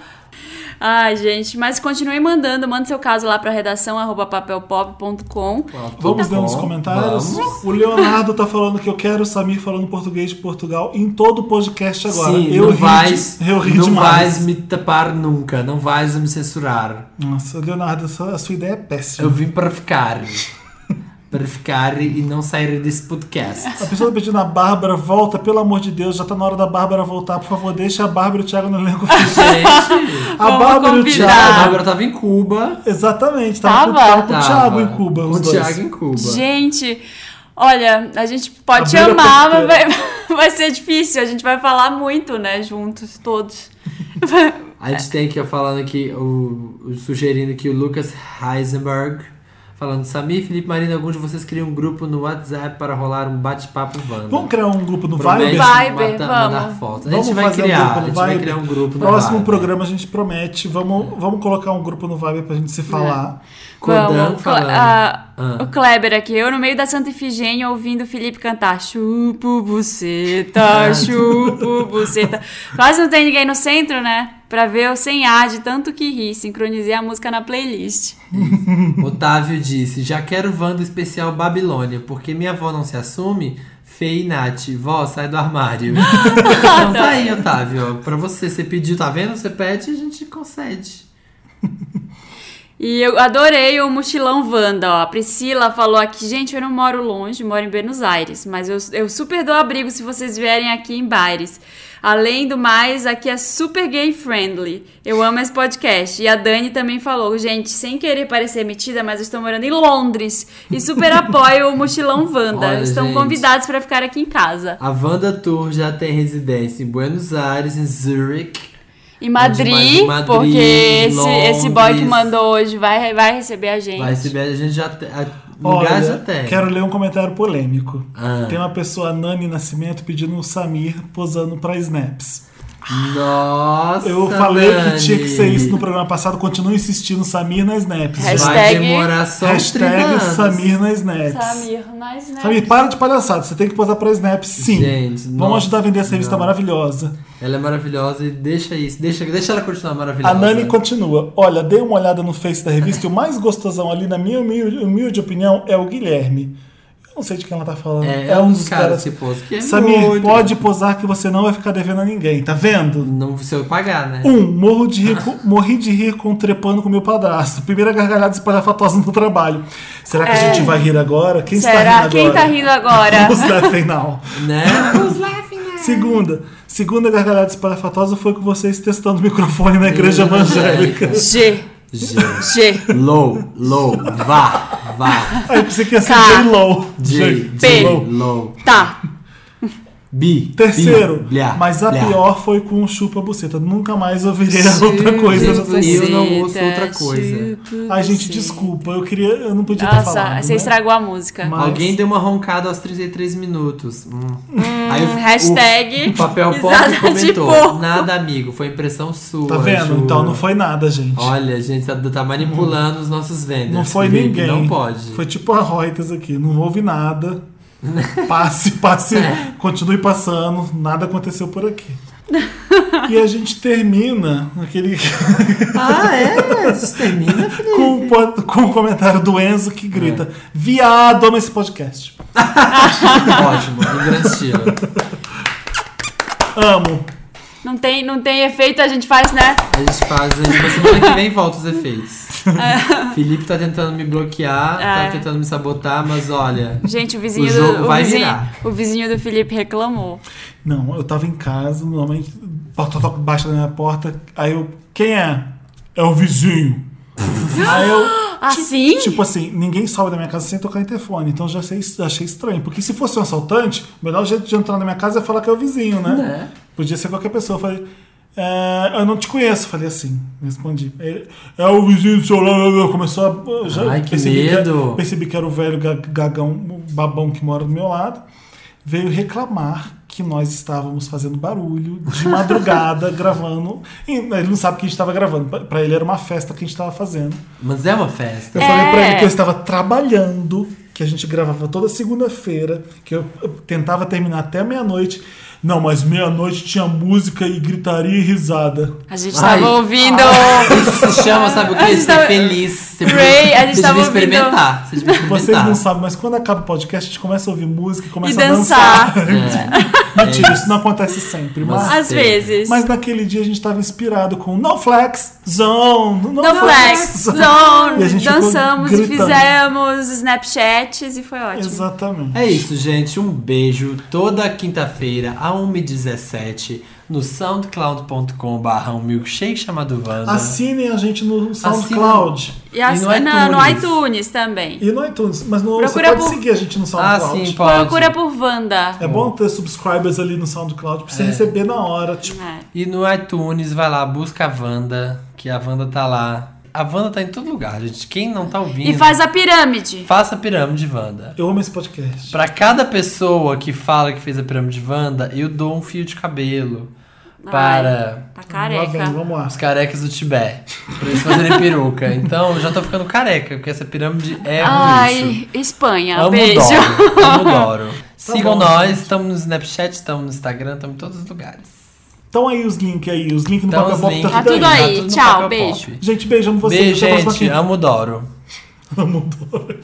Ai, gente, mas continue mandando, manda seu caso lá pra redação arroba papelpop.com. Vamos Tá ler uns comentários? vamos. O Leonardo tá falando que eu quero o Samir falando português de Portugal em todo o podcast agora. Sim, eu não ri vais, de- eu ri não demais. vais me tapar nunca, não vais me censurar. Nossa, Leonardo, a sua, a sua ideia é péssima. Eu vim para ficar. Para ficar e não sair desse podcast. A pessoa tá pedindo a Bárbara, volta, pelo amor de Deus, já tá na hora da Bárbara voltar. Por favor, deixa a Bárbara e o Thiago no elenco fixo. Gente, A Bárbara e o convidar. a Thiago. Bárbara tava em Cuba. Exatamente, tava, Tava? com, tava com o Thiago em Cuba. O. Thiago em Cuba. Gente, olha, a gente pode te a amar, mas vai, vai ser difícil. A gente vai falar muito, né, juntos, todos. A gente tem aqui, falando aqui, o, o- sugerindo aqui o Lucas Heisenberg. Falando, Samir, Felipe Marina, alguns de vocês criam um grupo no WhatsApp para rolar um bate-papo Wanda. Vamos criar um grupo no Promete Viber? Viber, mata- vamos. mandar fotos. A Vamos gente vai fazer um criar, grupo a no gente vai Viber? criar um grupo no Próximo Viber. programa a gente promete. Vamos, vamos colocar um grupo no Viber pra gente se falar. Kodan Vamos. falando. Ah, Ah. O Kleber aqui, eu no meio da Santa Ifigênia ouvindo o Felipe cantar Chupo Ah, buceta, chupo buceta. Quase não tem ninguém no centro, né? Pra ver eu sem ar de tanto que ri. Sincronizei a música na playlist. Otávio disse: Já quero Wanda especial Babilônia, porque minha avó não se assume. Fê e Nath, vó, sai do armário. então tá aí, Otávio. Pra você, você pediu, tá vendo? Você pede e a gente concede. E eu adorei o mochilão Wanda, ó. A Priscila falou aqui, gente, eu não moro longe, moro em Buenos Aires, mas eu, eu super dou abrigo se vocês vierem aqui em Baires. Além do mais, aqui é super gay friendly. Eu amo esse podcast. E a Dani também falou, gente, sem querer parecer metida, mas eu estou morando em Londres e super apoio o mochilão Wanda. Olha, Estão gente. convidados para ficar aqui em casa. A Wanda Tour já tem residência em Buenos Aires, em Zurich. Em Madrid? Madrid, porque esse, esse boy que mandou hoje vai, vai receber a gente. Vai receber, a gente já tem. a- Olha, já tem. quero ler um comentário polêmico. Ah. Tem uma pessoa, Nani Nascimento, pedindo o Samir posando pra snaps. Nossa! Eu falei Dani. que tinha que ser isso no programa passado, continuo insistindo Samir na snaps. Vai Hashtag- demorar só uns 30 Hashtag. Samir na snaps. Samir, nós, né? Samir, para de palhaçada, você tem que posar pra snaps sim. Gente, Vamos nossa, ajudar a vender essa revista não. maravilhosa. Ela é maravilhosa e deixa isso. Deixa, deixa ela continuar maravilhosa. A Nani continua. Olha, dei uma olhada no Face da revista e o mais gostosão ali, na minha humilde, humilde opinião, é o Guilherme. Não sei de quem ela tá falando. É, é um dos caras que pôs. Que é Samir, muito. pode posar que você não vai ficar devendo a ninguém, tá vendo? Não se eu pagar, né? Um, morro de rir com- morri de rir com trepando com meu padrasto. Primeira gargalhada espalhafatosa no trabalho. Será que a gente vai rir agora? Quem está É. Será? rindo Quem agora? tá rindo agora? Os laughing now. Né? Segunda, segunda gargalhada espalhafatosa foi com vocês testando o microfone na igreja evangélica. G. Gente. G. Low, low, vá, vá. Aí pensei que ia ser K. J, P. J, Low. low. Tá. Terceiro, B. bi, blá, mas a blá. pior foi com o chupa-buceta. Nunca mais ouvirei outra coisa Chupa dessa Eu não buceta, ouço outra coisa. chupa Ai, gente, buceta. desculpa. Eu queria. Eu não podia ter Nossa, falado. você né? estragou a música. Mas- Alguém deu uma roncada aos 33 minutos. Hum. Aí o- hashtag o, papel risada pop comentou. Nada, amigo, foi impressão sua. Tá vendo? juro." Então não foi nada, gente. Olha, gente, tá, tá manipulando os nossos vendors. Não foi Felipe, ninguém. Não pode. Foi tipo a Reuters aqui. Não houve nada. Passe, passe, É. continue passando. Nada aconteceu por aqui. E a gente termina aquele Ah, é? Felipe. com, com o comentário do Enzo que grita: Viado, ama esse podcast. Ótimo, em grande estilo. Amo. Não tem, não tem efeito, a gente faz, né? A gente faz, a gente, na semana que vem volta os efeitos. Felipe tá tentando me bloquear, É. tá tentando me sabotar, mas olha. Gente, o vizinho, O jogo do, o vai vizinho, virar. o vizinho do Felipe reclamou. Não, eu tava em casa, normalmente, porta toca baixa na minha porta, aí eu, quem é? É o vizinho. aí eu, Assim? tipo assim, ninguém sobe da minha casa sem tocar interfone, então já achei, achei estranho, porque se fosse um assaltante, o melhor jeito de entrar na minha casa é falar que é o vizinho, né? Né? Podia ser qualquer pessoa. Eu falei, é, eu não te conheço, falei assim, respondi. Ele, é o vizinho do seu lado, começou a. Já Ai, que percebi medo. percebi que era o velho ga- gagão, o babão que mora do meu lado, veio reclamar que nós estávamos fazendo barulho de madrugada gravando. E ele não sabe que a gente estava gravando. Pra ele era uma festa que a gente estava fazendo. Mas é uma festa. Eu falei pra É. ele que eu estava trabalhando, que a gente gravava toda segunda-feira, que eu eu tentava terminar até meia-noite. Não, mas meia-noite tinha música e gritaria e risada. A gente Ai. tava ouvindo. Isso se chama, sabe o A que? gente Ser tava- feliz. Ray, a gente você tava ouvindo- experimentar. Você devia Vocês experimentar. não sabem, mas quando acaba o podcast, a gente começa a ouvir música e começa E a dançar. dançar. É. Mentira, É isso não acontece sempre. Mas- Mas, Às vezes. mas naquele dia a gente estava inspirado com No Flex Zone. No, No Flex Zone, E a gente ficou dançamos e fizemos Snapchats e foi ótimo. Exatamente. É isso, gente. Um beijo. Toda quinta-feira, a 1h17, no soundcloud.com.br, um milkshake chamado Wanda. Assinem a gente no SoundCloud. E, as, E no não, no iTunes. iTunes também. E no iTunes. Mas no, Procura você pode por- seguir a gente no Ah, SoundCloud. sim, pode. Procura por Wanda. É bom ter subscribers ali no SoundCloud pra você receber na hora. Tipo, É. E no iTunes, vai lá, busca a Wanda, que a Wanda tá lá. A Wanda tá em todo lugar, gente. Quem não tá ouvindo, E faz a pirâmide. faça a pirâmide Wanda. eu amo esse podcast. Pra cada pessoa que fala que fez a pirâmide Wanda, eu dou um fio de cabelo. Para Tá Lá vem, careca. vamos lá. os carecas do Tibete. Pra eles fazerem peruca. Então eu já tô ficando careca, porque essa pirâmide é um lixo. Ai, Espanha, Amo beijo. Doro. Amo Doro. Sigam bom, nós, gente. estamos no Snapchat, estamos no Instagram, estamos em todos os lugares. Então aí os links aí, os links no Então papel pop links. tá Tá tudo tudo aí. aí. no Tchau, beijo. pop. Gente, beijo, amo vocês. Beijo, gente. Amo Doro. Amo Doro.